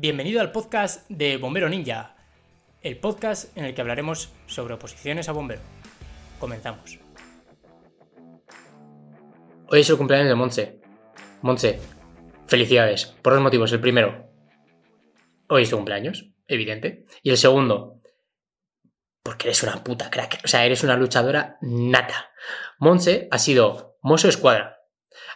Bienvenido al podcast de Bombero Ninja, el podcast en el que hablaremos sobre oposiciones a bombero. Comenzamos. Hoy es el cumpleaños de Monse. Monse, felicidades, por dos motivos. El primero, hoy es tu cumpleaños, evidente. Y el segundo, porque eres una puta crack. O sea, eres una luchadora nata. Monse ha sido mozo escuadra,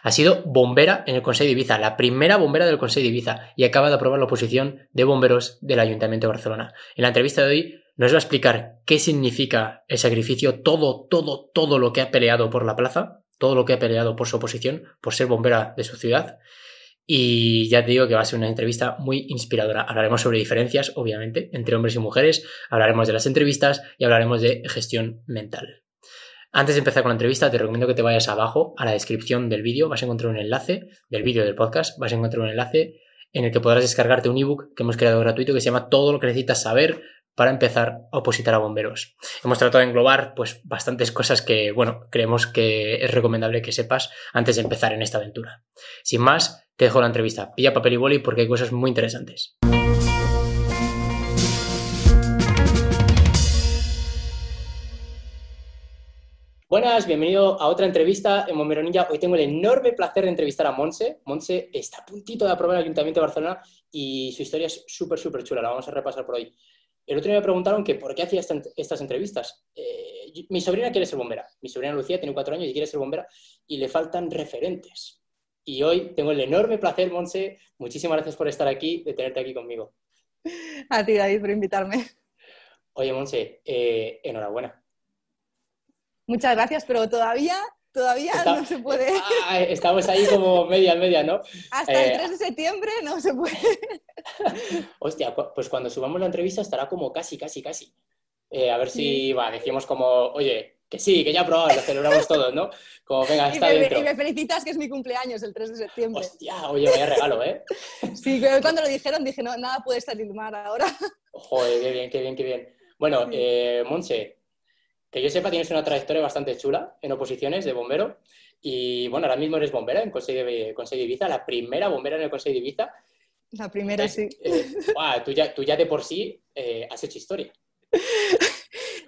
ha sido bombera en el Consejo de Ibiza, la primera bombera del Consejo de Ibiza, y acaba de aprobar la oposición de bomberos del Ayuntamiento de Barcelona. En la entrevista de hoy nos va a explicar qué significa el sacrificio, todo, todo, todo lo que ha peleado por la plaza, todo lo que ha peleado por su oposición, por ser bombera de su ciudad. Y ya te digo que va a ser una entrevista muy inspiradora. Hablaremos sobre diferencias, obviamente, entre hombres y mujeres, hablaremos de las entrevistas y hablaremos de gestión mental. Antes de empezar con la entrevista, te recomiendo que te vayas abajo a la descripción del vídeo. Vas a encontrar un enlace del vídeo del podcast. Vas a encontrar un enlace en el que podrás descargarte un ebook que hemos creado gratuito que se llama Todo lo que necesitas saber para empezar a opositar a bomberos. Hemos tratado de englobar pues bastantes cosas que, bueno, creemos que es recomendable que sepas antes de empezar en esta aventura. Sin más, te dejo la entrevista. Pilla papel y boli porque hay cosas muy interesantes. Buenas, bienvenido a otra entrevista en Bomberonilla. Hoy tengo el enorme placer de entrevistar a Monse. Monse está a puntito de aprobar el Ayuntamiento de Barcelona y su historia es súper, súper chula. La vamos a repasar por hoy. El otro día me preguntaron que por qué hacía estas entrevistas. Eh, mi sobrina quiere ser bombera. Mi sobrina Lucía tiene cuatro años y quiere ser bombera y le faltan referentes. Y hoy tengo el enorme placer, Monse, muchísimas gracias por estar aquí, de tenerte aquí conmigo. A ti, David, por invitarme. Oye, Monse, eh, enhorabuena Muchas gracias, pero todavía, todavía no se puede. Ah, estamos ahí como media, media, ¿no? Hasta el 3 eh, de septiembre no se puede. Hostia, pues cuando subamos la entrevista estará como casi, casi, casi. Eh, a ver si, va, decimos como, oye, que sí, que ya probado, lo celebramos todos, ¿no? Como, venga, está y me, Y me felicitas que es mi cumpleaños el 3 de septiembre. Hostia, oye, vaya regalo, ¿eh? Sí, cuando lo dijeron dije, no, nada puede estar mal ahora. Joder, qué bien, qué bien, qué bien. Bueno, eh, Monse, que yo sepa, tienes una trayectoria bastante chula en oposiciones de bombero. Y bueno, ahora mismo eres bombera en Consejo de, Ibiza, la primera bombera en el Consejo de Ibiza. La primera, sí. Eh, tú, ya, tú, ya, de por sí eh, has hecho historia.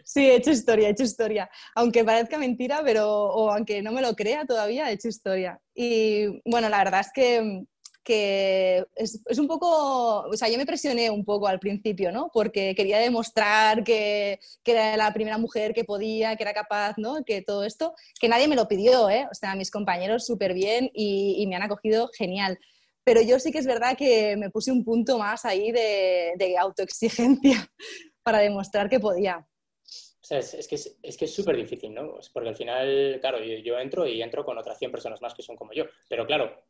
Sí, he hecho historia, he hecho historia. Aunque parezca mentira, pero, o aunque no me lo crea todavía, he hecho historia. Y bueno, la verdad es que que es, un poco, o sea, yo me presioné un poco al principio, ¿no? Porque quería demostrar que, era la primera mujer que podía, que era capaz, ¿no? Que todo esto, que nadie me lo pidió, ¿eh? O sea, mis compañeros súper bien y, me han acogido genial. Pero yo sí que es verdad que me puse un punto más ahí de, autoexigencia para demostrar que podía. O sea, es, que es, que es súper difícil, ¿no? Porque al final, claro, yo, yo, entro y entro con otras 100 personas más que son como yo. Pero claro,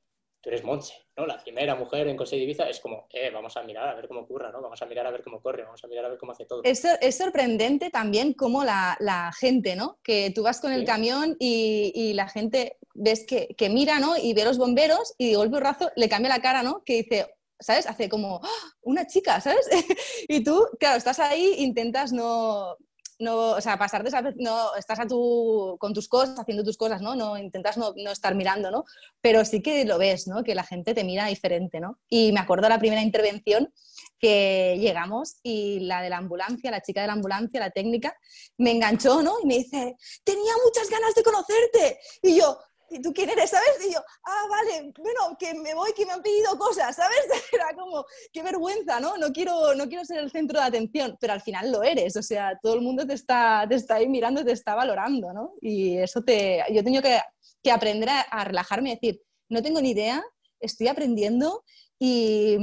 tú eres Monse, ¿no? La primera mujer en Consejo de Ibiza es como, eh, vamos a mirar a ver cómo ocurra, ¿no? Vamos a mirar a ver cómo corre, vamos a mirar a ver cómo hace todo. Es, sorprendente también cómo la, gente, ¿no? Que tú vas con el camión y, la gente ves que, mira, ¿no? Y ve a los bomberos y de golpe razo le cambia la cara, ¿no? Que dice, ¿sabes? Hace como, ¡Ah! una chica, ¿sabes? y tú, claro, estás ahí, intentas no, no, o sea, pasar de no, estás a tu, con tus cosas, haciendo tus cosas, ¿no? no intentas no, no, estar mirando, ¿no? Pero sí que lo ves, ¿no? Que la gente te mira diferente, ¿no? Y me acuerdo la primera intervención que llegamos y la de la ambulancia, la chica de la ambulancia, la técnica, me enganchó, ¿no? Y me dice, tenía muchas ganas de conocerte. Y yo, ¿y tú quién eres? ¿Sabes? Y yo, ah, vale, bueno, que me voy, que me han pedido cosas, ¿sabes? Era como, qué vergüenza, ¿no? No quiero, no quiero ser el centro de atención, pero al final lo eres, o sea, todo el mundo te está, te está ahí mirando, te está valorando, ¿no? Y eso te, yo he tenido que, que aprender a, a relajarme y decir, no tengo ni idea, estoy aprendiendo y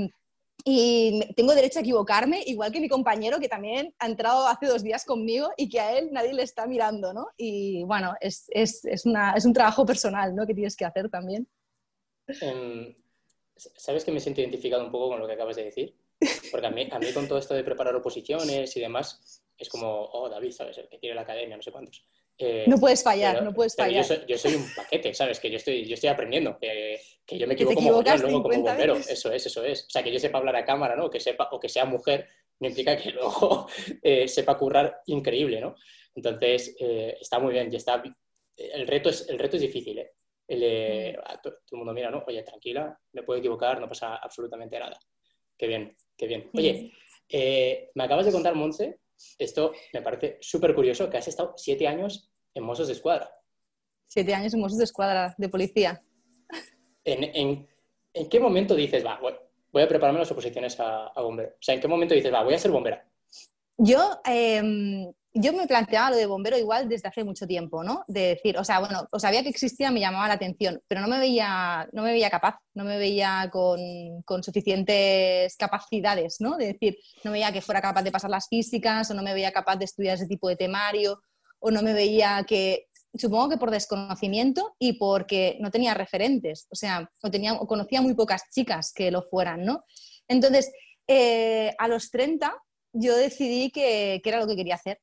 y tengo derecho a equivocarme, igual que mi compañero que también ha entrado hace dos días conmigo y que a él nadie le está mirando, ¿no? Y bueno, es, es, es, una, es un trabajo personal, ¿no? Que tienes que hacer también. Em, ¿Sabes que me siento identificado un poco con lo que acabas de decir? Porque a mí, a mí con todo esto de preparar oposiciones y demás, es como, oh, David, ¿sabes? El que tiene la academia, no sé cuántos. Eh, no puedes fallar, no puedes fallar. Yo soy, un paquete, ¿sabes? Que yo estoy, yo estoy aprendiendo, que, que yo me equivoco como luego como bombero. Eso es, eso es. O sea, que yo sepa hablar a cámara, ¿no? Que sepa, o que sea mujer, me implica que luego eh, sepa currar increíble, ¿no? Entonces, eh, está muy bien, y está... El reto es, el reto es difícil, ¿eh? El, todo el mundo mira, ¿no? Oye, tranquila, me puedo equivocar, no pasa absolutamente nada. qué bien, qué bien. Oye, me acabas de contar, Monse, esto me parece súper curioso, que has estado siete años en Mossos de Escuadra. Siete años en Mossos de Escuadra, de policía. ¿En, qué momento dices, va, voy a prepararme las oposiciones a, a bombero? O sea, ¿en qué momento dices, va, voy a ser bombera? Yo, em, yo me planteaba lo de bombero igual desde hace mucho tiempo, ¿no? De decir, o sea, bueno, o sabía que existía, me llamaba la atención, pero no me veía, no me veía capaz, no me veía con, con, suficientes capacidades, ¿no? De decir, no me veía que fuera capaz de pasar las físicas, o no me veía capaz de estudiar ese tipo de temario, o no me veía que, supongo que por desconocimiento y porque no tenía referentes, o sea, o, tenía, o conocía muy pocas chicas que lo fueran, ¿no? Entonces, eh, a los 30 yo decidí que, que era lo que quería hacer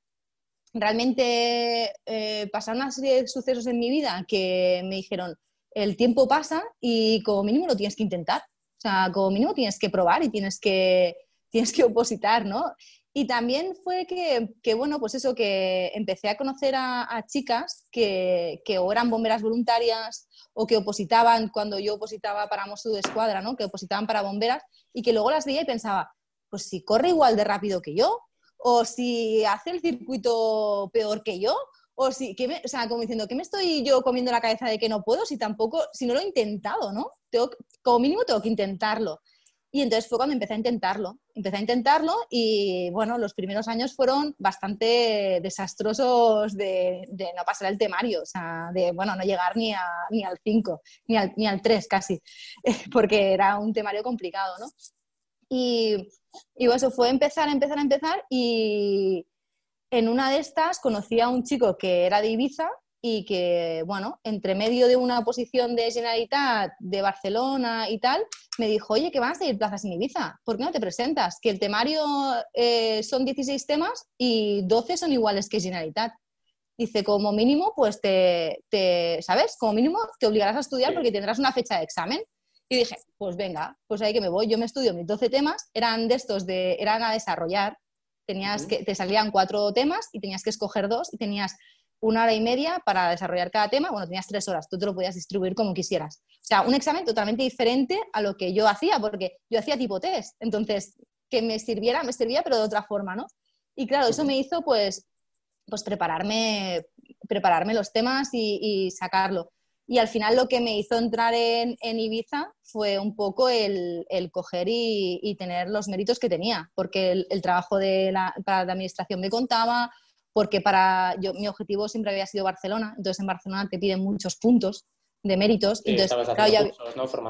realmente eh, pasaron una serie de sucesos en mi vida que me dijeron, el tiempo pasa y como mínimo lo tienes que intentar. O sea, como mínimo tienes que probar y tienes que, tienes que opositar, ¿no? Y también fue que, que, bueno, pues eso, que empecé a conocer a, chicas que, que, o eran bomberas voluntarias o que opositaban cuando yo opositaba para Mosu de Escuadra, ¿no? Que opositaban para bomberas y que luego las veía y pensaba, pues si corre igual de rápido que yo, o si hace el circuito peor que yo, o si, que me, o sea, como diciendo, ¿qué me estoy yo comiendo la cabeza de que no puedo si tampoco, si no lo he intentado, ¿no? Tengo, como mínimo tengo que intentarlo. Y entonces fue cuando empecé a intentarlo. Empecé a intentarlo y, bueno, los primeros años fueron bastante desastrosos de, no pasar el temario, o sea, de, bueno, no llegar ni, a, ni al 5, ni al, ni al 3 casi, porque era un temario complicado, ¿no? Y, y eso fue empezar, empezar, empezar y en una de estas conocí a un chico que era de Ibiza y que, bueno, entre medio de una posición de Generalitat de Barcelona y tal, me dijo, oye, que van a salir plazas en Ibiza, ¿por qué no te presentas? Que el temario eh, son 16 temas y 12 son iguales que Generalitat. Dice, como mínimo, pues te, te ¿sabes? Como mínimo te obligarás a estudiar porque tendrás una fecha de examen. Y dije, pues venga, pues ahí que me voy. Yo me estudio mis 12 temas, eran de estos, de, eran a desarrollar. Tenías que, te salían cuatro temas y tenías que escoger dos y tenías una hora y media para desarrollar cada tema. Bueno, tenías tres horas, tú te lo podías distribuir como quisieras. O sea, un examen totalmente diferente a lo que yo hacía, porque yo hacía tipo test. Entonces, que me sirviera, me servía, pero de otra forma, ¿no? Y claro, eso me hizo pues, pues prepararme, prepararme los temas y, sacarlo. Y al final lo que me hizo entrar en, Ibiza fue un poco el, coger y, tener los méritos que tenía, porque el, trabajo de la, para la administración me contaba, porque para yo, mi objetivo siempre había sido Barcelona, entonces en Barcelona te piden muchos puntos de méritos. entonces, claro,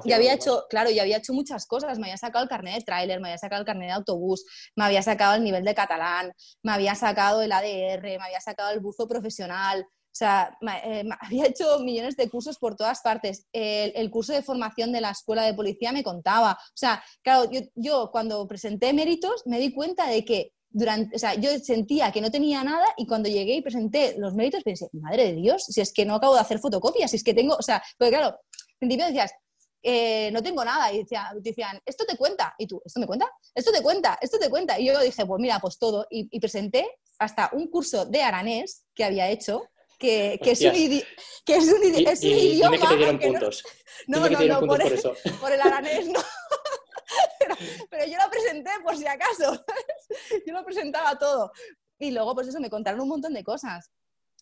ya, había hecho, claro, ya había hecho muchas cosas. Me había sacado el carnet de tráiler, me había sacado el carnet de autobús, me había sacado el nivel de catalán, me había sacado el ADR, me había sacado el buzo profesional. O sea, eh, había hecho millones de cursos por todas partes. El, curso de formación de la escuela de policía me contaba. O sea, claro, yo, cuando presenté méritos me di cuenta de que durante, o sea, yo sentía que no tenía nada y cuando llegué y presenté los méritos pensé, madre de Dios, si es que no acabo de hacer fotocopias, si es que tengo, o sea, porque claro, al principio decías, eh, no tengo nada. Y decían, esto te cuenta. Y tú, ¿esto me cuenta? Esto te cuenta, esto te cuenta. Y yo dije, pues mira, pues todo. Y, y presenté hasta un curso de aranés que había hecho que, que, es un, que es un, es un idioma. que te dieron puntos. No, no, no, por, el, por, el aranés no. pero, yo lo presenté por si acaso. yo lo presentaba todo. Y luego, pues eso, me contaron un montón de cosas.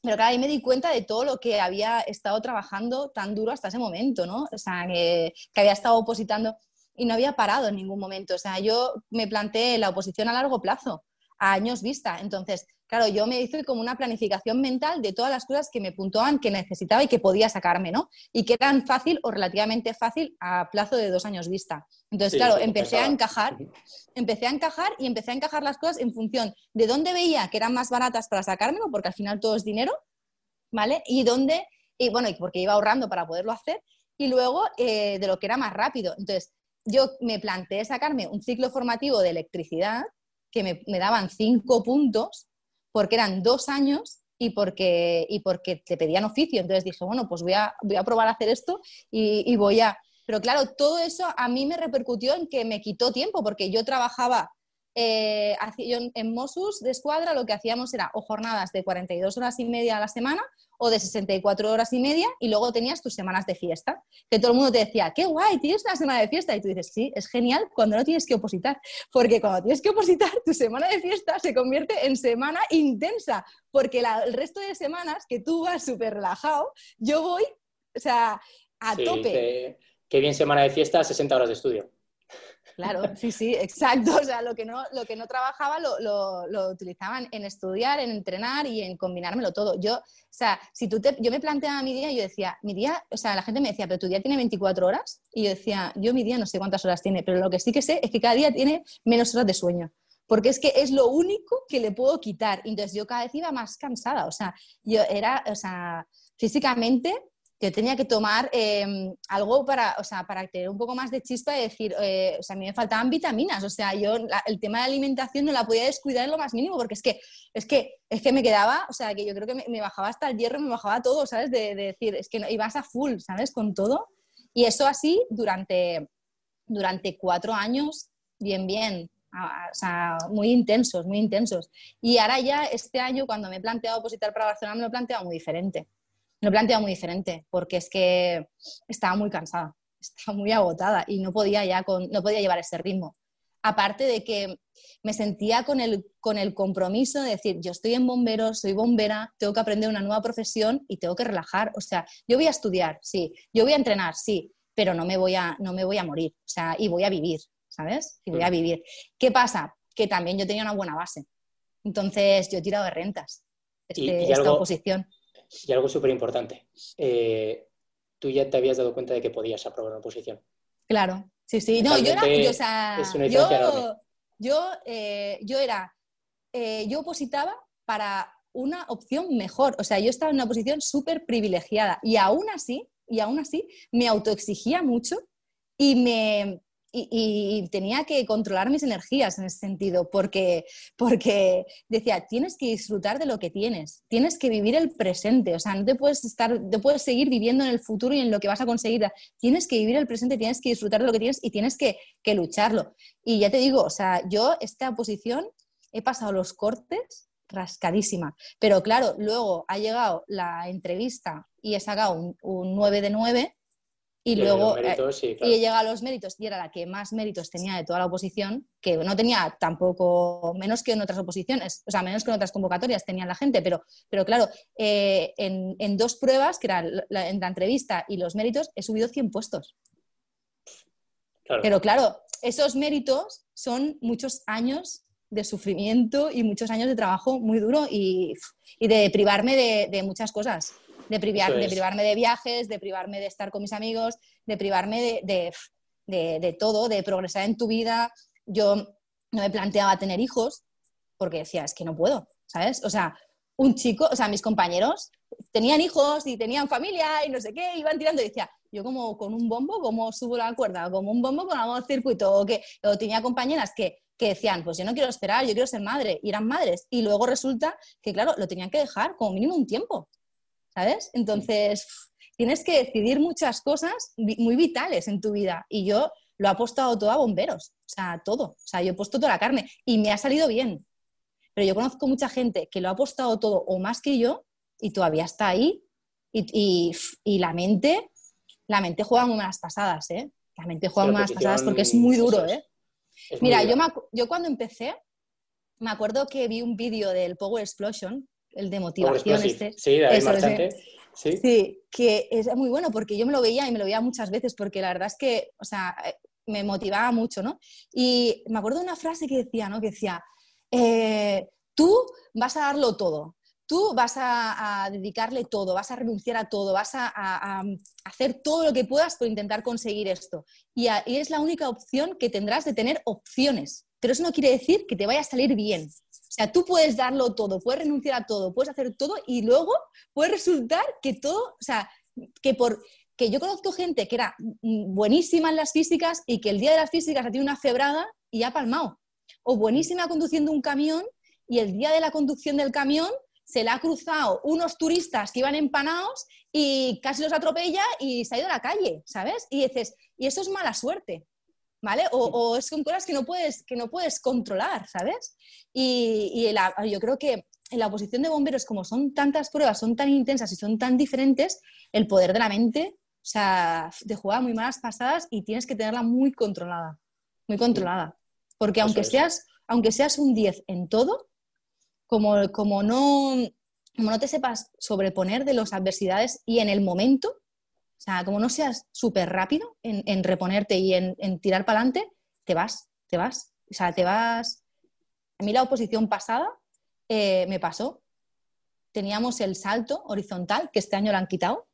Pero claro, ahí me di cuenta de todo lo que había estado trabajando tan duro hasta ese momento, ¿no? O sea, que, que había estado opositando y no había parado en ningún momento. O sea, yo me planteé la oposición a largo plazo a años vista. Entonces, claro, yo me hice como una planificación mental de todas las cosas que me puntuaban, que necesitaba y que podía sacarme, ¿no? Y que eran fácil o relativamente fácil a plazo de dos años vista. Entonces, claro, empecé a encajar, empecé a encajar y empecé a encajar las cosas en función de dónde veía que eran más baratas para sacármelo, porque al final todo es dinero, ¿vale? Y dónde, y bueno, porque iba ahorrando para poderlo hacer, y luego eh, de lo que era más rápido. Entonces, yo me planteé sacarme un ciclo formativo de electricidad que me, daban cinco puntos porque eran dos años y porque, y porque te pedían oficio. Entonces dije, bueno, pues voy a, voy a probar a hacer esto y, voy a... Pero claro, todo eso a mí me repercutió en que me quitó tiempo porque yo trabajaba eh, en Mossus de escuadra lo que hacíamos era o jornadas de 42 horas y media a la semana o de 64 horas y media y luego tenías tus semanas de fiesta, que todo el mundo te decía, qué guay, tienes una semana de fiesta y tú dices, sí, es genial cuando no tienes que opositar, porque cuando tienes que opositar, tu semana de fiesta se convierte en semana intensa, porque el resto de semanas que tú vas súper relajado, yo voy, o sea, a tope. qué bien semana de fiesta, 60 horas de estudio. Claro, sí, sí, exacto. O sea, lo que no, lo que no trabajaba lo, lo, utilizaban en estudiar, en entrenar y en combinármelo todo. Yo, o sea, si tú te, yo me planteaba mi día y yo decía, mi día, o sea, la gente me decía, pero tu día tiene 24 horas. Y yo decía, yo mi día no sé cuántas horas tiene, pero lo que sí que sé es que cada día tiene menos horas de sueño. Porque es que es lo único que le puedo quitar. Entonces yo cada vez iba más cansada. O sea, yo era, o sea, físicamente yo tenía que tomar em, algo para, o sea, para tener un poco más de chispa y decir, eh, o sea, a mí me faltaban vitaminas, o sea, yo el tema de alimentación no la podía descuidar en lo más mínimo, porque es que, es que, es que me quedaba, o sea, que yo creo que me, bajaba hasta el hierro, me bajaba todo, ¿sabes? De, decir, es que no, ibas a full, ¿sabes? Con todo. Y eso así durante, durante cuatro años, bien, bien, o sea, muy intensos, muy intensos. Y ahora ya este año, cuando me he planteado opositar para Barcelona, me lo he planteado muy diferente lo he planteado muy diferente, porque es que estaba muy cansada, estaba muy agotada y no podía ya con, no podía llevar ese ritmo. Aparte de que me sentía con el, con el compromiso de decir, yo estoy en bomberos, soy bombera, tengo que aprender una nueva profesión y tengo que relajar. O sea, yo voy a estudiar, sí, yo voy a entrenar, sí, pero no me voy a, no me voy a morir, o sea, y voy a vivir, ¿sabes? Y voy a mm. vivir. ¿Qué pasa? Que también yo tenía una buena base. Entonces, yo he tirado de rentas este, esta oposición. Y algo súper importante, eh, tú ya te habías dado cuenta de que podías aprobar una oposición. Claro, sí, sí. No, yo era, yo, o sea, yo, yo, eh, yo, era, eh, yo opositaba para una opción mejor. O sea, yo estaba en una posición súper privilegiada y aún así, y aún así, me autoexigía mucho y me, y, tenía que controlar mis energías en ese sentido, porque, porque decía, tienes que disfrutar de lo que tienes, tienes que vivir el presente, o sea, no te puedes, estar, te puedes seguir viviendo en el futuro y en lo que vas a conseguir, tienes que vivir el presente, tienes que disfrutar de lo que tienes y tienes que, que lucharlo. Y ya te digo, o sea, yo esta posición he pasado los cortes rascadísima, pero claro, luego ha llegado la entrevista y he sacado un, un 9 de 9 y, luego eh, y llega a los méritos y era la que más méritos tenía de toda la oposición, que no tenía tampoco menos que en otras oposiciones, o sea, menos que en otras convocatorias tenía la gente, pero, pero claro, eh, en, dos pruebas, que eran la, en la entrevista y los méritos, he subido 100 puestos. Pero claro, esos méritos son muchos años de sufrimiento y muchos años de trabajo muy duro y, de privarme de muchas cosas de, de privarme de viajes, de privarme de estar con mis amigos, de privarme de, de, todo, de progresar en tu vida. Yo no me planteaba tener hijos porque decía, es que no puedo, ¿sabes? O sea, un chico, o sea, mis compañeros tenían hijos y tenían familia y no sé qué, iban tirando y decía, yo como con un bombo, como subo la cuerda, como un bombo con algún circuito, o que o tenía compañeras que, que, decían, pues yo no quiero esperar, yo quiero ser madre, y eran madres, y luego resulta que, claro, lo tenían que dejar como mínimo un tiempo, ¿sabes? Entonces, tienes que decidir muchas cosas muy vitales en tu vida y yo lo he apostado todo a bomberos, o sea, todo, o sea, yo he puesto toda la carne y me ha salido bien. Pero yo conozco mucha gente que lo ha apostado todo o más que yo y todavía está ahí y, la mente, la mente juega muy malas pasadas, ¿eh? La mente juega muy malas pasadas porque es muy duro, ¿eh? Mira, yo, yo cuando empecé, me acuerdo que vi un vídeo del Power Explosion el de motivación este. Sí, David Sí. sí, que es muy bueno porque yo me lo veía y me lo veía muchas veces porque la verdad es que, o sea, eh, me motivaba mucho, ¿no? Y me acuerdo de una frase que decía, ¿no? Que decía, eh, tú vas a darlo todo, tú vas a, dedicarle todo, vas a renunciar a todo, vas a, hacer todo lo que puedas por intentar conseguir esto. Y, y, es la única opción que tendrás de tener opciones, pero eso no quiere decir que te vaya a salir bien. O sea, tú puedes darlo todo, puedes renunciar a todo, puedes hacer todo y luego puede resultar que todo, o sea, que por que yo conozco gente que era buenísima en las físicas y que el día de las físicas ha tenido una febrada y ha palmado. O buenísima conduciendo un camión y el día de la conducción del camión se le ha cruzado unos turistas que iban empanados y casi los atropella y se ha ido a la calle, ¿sabes? Y dices, y eso es mala suerte. ¿Vale? O, es con cosas que no puedes, que no puedes controlar, ¿sabes? Y, yo creo que en la oposición de bomberos, como son tantas pruebas, son tan intensas y son tan diferentes, el poder de la mente, o sea, te juega muy malas pasadas y tienes que tenerla muy controlada, muy controlada. Porque aunque seas, aunque seas un 10 en todo, como, como, no, como no te sepas sobreponer de las adversidades y en el momento, o sea, como no seas súper rápido en, reponerte y en, tirar para adelante, te vas, te vas. O sea, te vas. A mí la oposición pasada eh, me pasó. Teníamos el salto horizontal, que este año lo han quitado.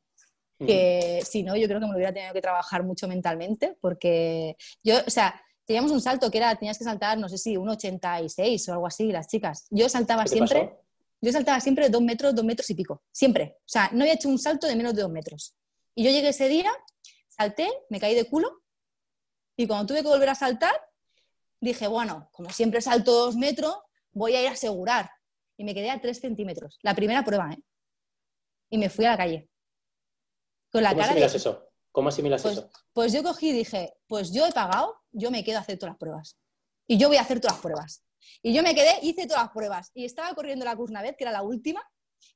Que si no, yo creo que me lo hubiera tenido que trabajar mucho mentalmente, porque yo, o sea, teníamos un salto que era, tenías que saltar, no sé si, un 86 o algo así, las chicas. Yo saltaba siempre, yo saltaba siempre dos metros, dos metros y pico, siempre. O sea, no había hecho un salto de menos de dos metros. Y yo llegué ese día, salté, me caí de culo, y cuando tuve que volver a saltar, dije, bueno, como siempre salto dos metros, voy a ir a asegurar. Y me quedé a tres centímetros. La primera prueba, ¿eh? Y me fui a la calle. Con la ¿Cómo asimilas eso? ¿Cómo asimilas pues, eso? Pues yo cogí y dije, pues yo he pagado, yo me quedo a hacer todas las pruebas. Y yo voy a hacer todas las pruebas. Y yo me quedé, hice todas las vez Y estaba corriendo la vez que era la última,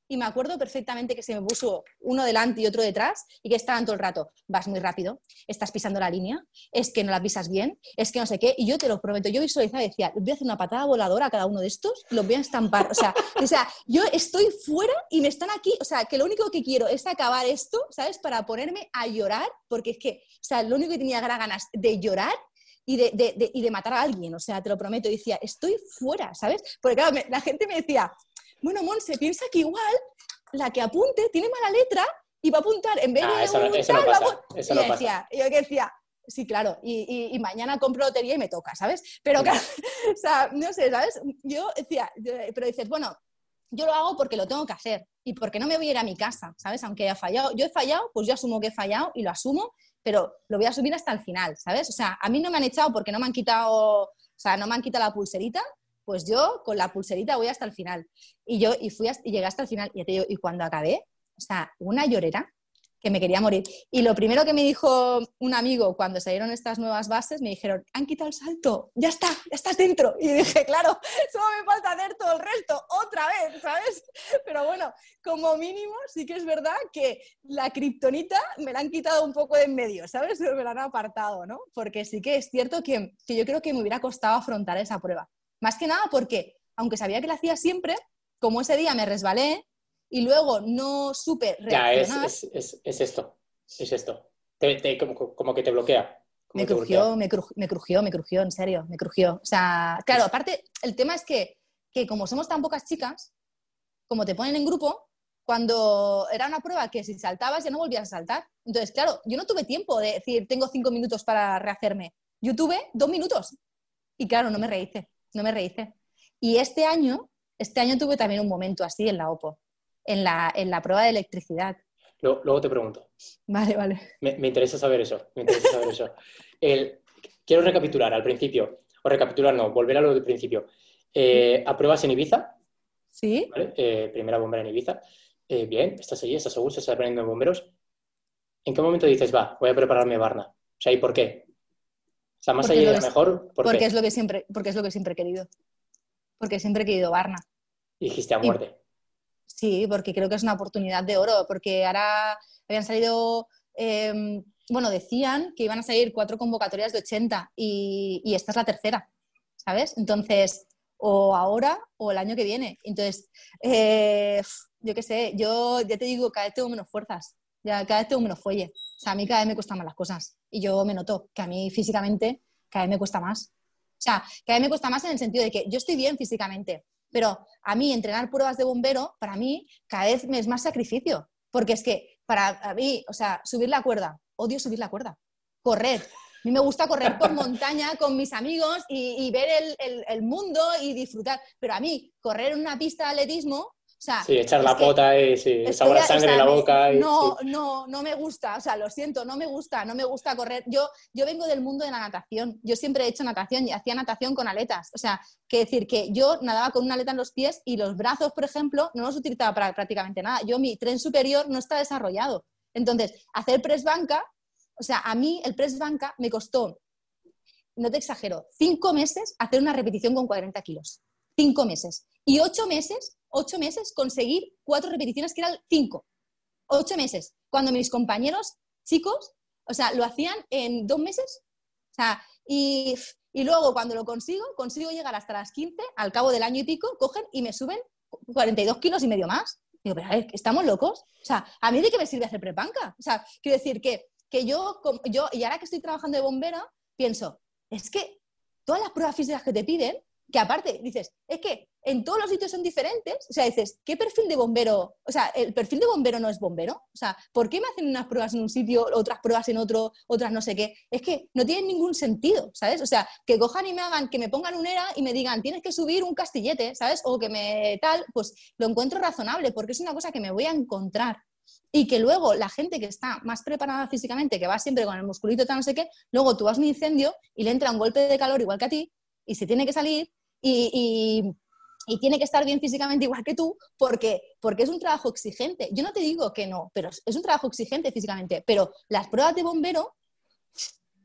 y me acuerdo perfectamente que se me puso uno delante y otro detrás y que estaban todo el rato, vas muy rápido, estás pisando la línea, es que no la pisas bien, es que no sé qué, y yo te lo prometo, yo visualizaba y decía, voy a hacer una patada voladora a cada uno de estos, los voy a estampar, o sea, o sea, yo estoy fuera y me están aquí, o sea, que lo único que quiero es acabar esto, ¿sabes? Para ponerme a llorar, porque es que, o sea, lo único que tenía ganas de llorar y de, y de, matar a alguien, o sea, te lo prometo. Decía, estoy fuera, ¿sabes? Porque claro, la gente me decía, bueno, Monse, piensa que igual la que apunte tiene mala letra y va a apuntar en vez de eso, un eso tal, y yo decía, yo decía, sí, claro, y, y, mañana compro lotería y me toca, ¿sabes? Pero claro, o sea, no sé, ¿sabes? Yo decía, pero dices, bueno, yo lo hago porque lo tengo que hacer y porque no me voy a ir a mi casa, ¿sabes? Aunque haya fallado, yo he fallado, pues yo asumo que he fallado y lo asumo, pero lo voy a subir hasta el final, ¿sabes? O sea, a mí no me han echado porque no me han quitado, o sea, no me han quitado la pulserita, pues yo con la pulserita voy hasta el final. Y yo y fui y llegué hasta el final y, te digo, y cuando acabé, o sea, una llorera que me quería morir. Y lo primero que me dijo un amigo cuando salieron estas nuevas bases, me dijeron, han quitado el salto, ya está, ya estás dentro. Y dije, claro, solo me falta hacer todo el resto, otra vez, ¿sabes? Pero bueno, como mínimo sí que es verdad que la kriptonita me la han quitado un poco de en medio, ¿sabes? Me la han apartado, ¿no? Porque sí que es cierto que, que yo creo que me hubiera costado afrontar esa prueba. Más que nada porque, aunque sabía que la hacía siempre, como ese día me resbalé y luego no supe reaccionar... Ya, es, es, es, esto, es esto. como, que te bloquea. Me crujió, me, crujió, me crujió, en serio, me crujió. O sea, claro, aparte, el tema es que, que como somos tan pocas chicas, como te ponen en grupo, cuando era una prueba que si saltabas ya no volvías a saltar. Entonces, claro, yo no tuve tiempo de decir, tengo cinco minutos para rehacerme. Yo tuve dos minutos. Y claro, no me rehice no me rehice. Y este año, este año tuve también un momento así en la OPO, en la, en la prueba de electricidad. Luego, te pregunto. Vale, vale. Me, interesa saber eso. Me interesa saber eso. quiero recapitular al principio, o recapitular, no, volver a lo del principio. Eh, ¿Apruebas en Ibiza? Sí. Eh, primera bombera en Ibiza. Eh, bien, estás allí, estás seguro, estás aprendiendo en bomberos. ¿En qué momento dices, va, voy a prepararme Barna? O sea, ¿y por qué? O sea, más allá de mejor. porque, es lo que siempre, porque es lo que siempre he querido. Porque siempre he querido Barna. dijiste a muerte. sí, porque creo que es una oportunidad de oro. Porque ahora habían salido. Em, bueno, decían que iban a salir cuatro convocatorias de 80 y, esta es la tercera, ¿sabes? Entonces, o ahora o el año que viene. Entonces, eh, yo qué sé, yo ya te digo, cada vez tengo menos fuerzas, cada vez tengo menos fuelle. O sea, a mí cada vez me cuestan más las cosas. Y yo me noto que a mí físicamente cada vez me cuesta más. O sea, cada vez me cuesta más en el sentido de que yo estoy bien físicamente, pero a mí entrenar pruebas de bombero, para mí, cada vez es más sacrificio. Porque es que para mí, o sea, subir la cuerda, odio subir la cuerda. Correr. A mí me gusta correr por montaña con mis amigos y, ver el, el, mundo y disfrutar. Pero a mí, correr en una pista de atletismo, sí, echar la pota y sí, sabor sangre en la boca. no, no, no me gusta, o sea, lo siento, no me gusta, no me gusta correr. Yo, yo vengo del mundo de la natación, yo siempre he hecho natación y hacía natación con aletas, o sea, que decir que yo nadaba con una aleta en los pies y los brazos, por ejemplo, no los utilizaba para prácticamente nada. Yo, mi tren superior no está desarrollado. Entonces, hacer press banca, o sea, a mí el press banca me costó no te exagero, cinco meses hacer una repetición con 40 kilos. Cinco meses. Y ocho meses, ocho meses conseguir cuatro repeticiones que eran cinco. Ocho meses. Cuando mis compañeros chicos, o sea, lo hacían en dos meses. O sea, y, y luego cuando lo consigo, consigo llegar hasta las 15, al cabo del año y pico, cogen y me suben 42 kilos y medio más. Digo, pero a ver, ¿estamos locos? O sea, ¿a mí de qué me sirve hacer prepanca? O sea, quiero decir que, que yo, yo, y ahora que estoy trabajando de bombera, pienso, es que todas las pruebas físicas que te piden, que aparte dices, es que en todos los sitios son diferentes, o sea, dices, ¿qué perfil de bombero? O sea, ¿el perfil de bombero no es bombero? O sea, ¿por qué me hacen unas pruebas en un sitio, otras pruebas en otro, otras no sé qué? Es que no tiene ningún sentido, ¿sabes? O sea, que cojan y me hagan, que me pongan un ERA y me digan, tienes que subir un castillete, ¿sabes? O que me tal, pues lo encuentro razonable, porque es una cosa que me voy a encontrar y que luego la gente que está más preparada físicamente, que va siempre con el musculito tal no sé qué, luego tú vas un incendio y le entra un golpe de calor igual que a ti y se tiene que salir y, y, tiene que estar bien físicamente igual que tú porque, porque es un trabajo exigente. Yo no te digo que no, pero es un trabajo exigente físicamente, pero las pruebas de bombero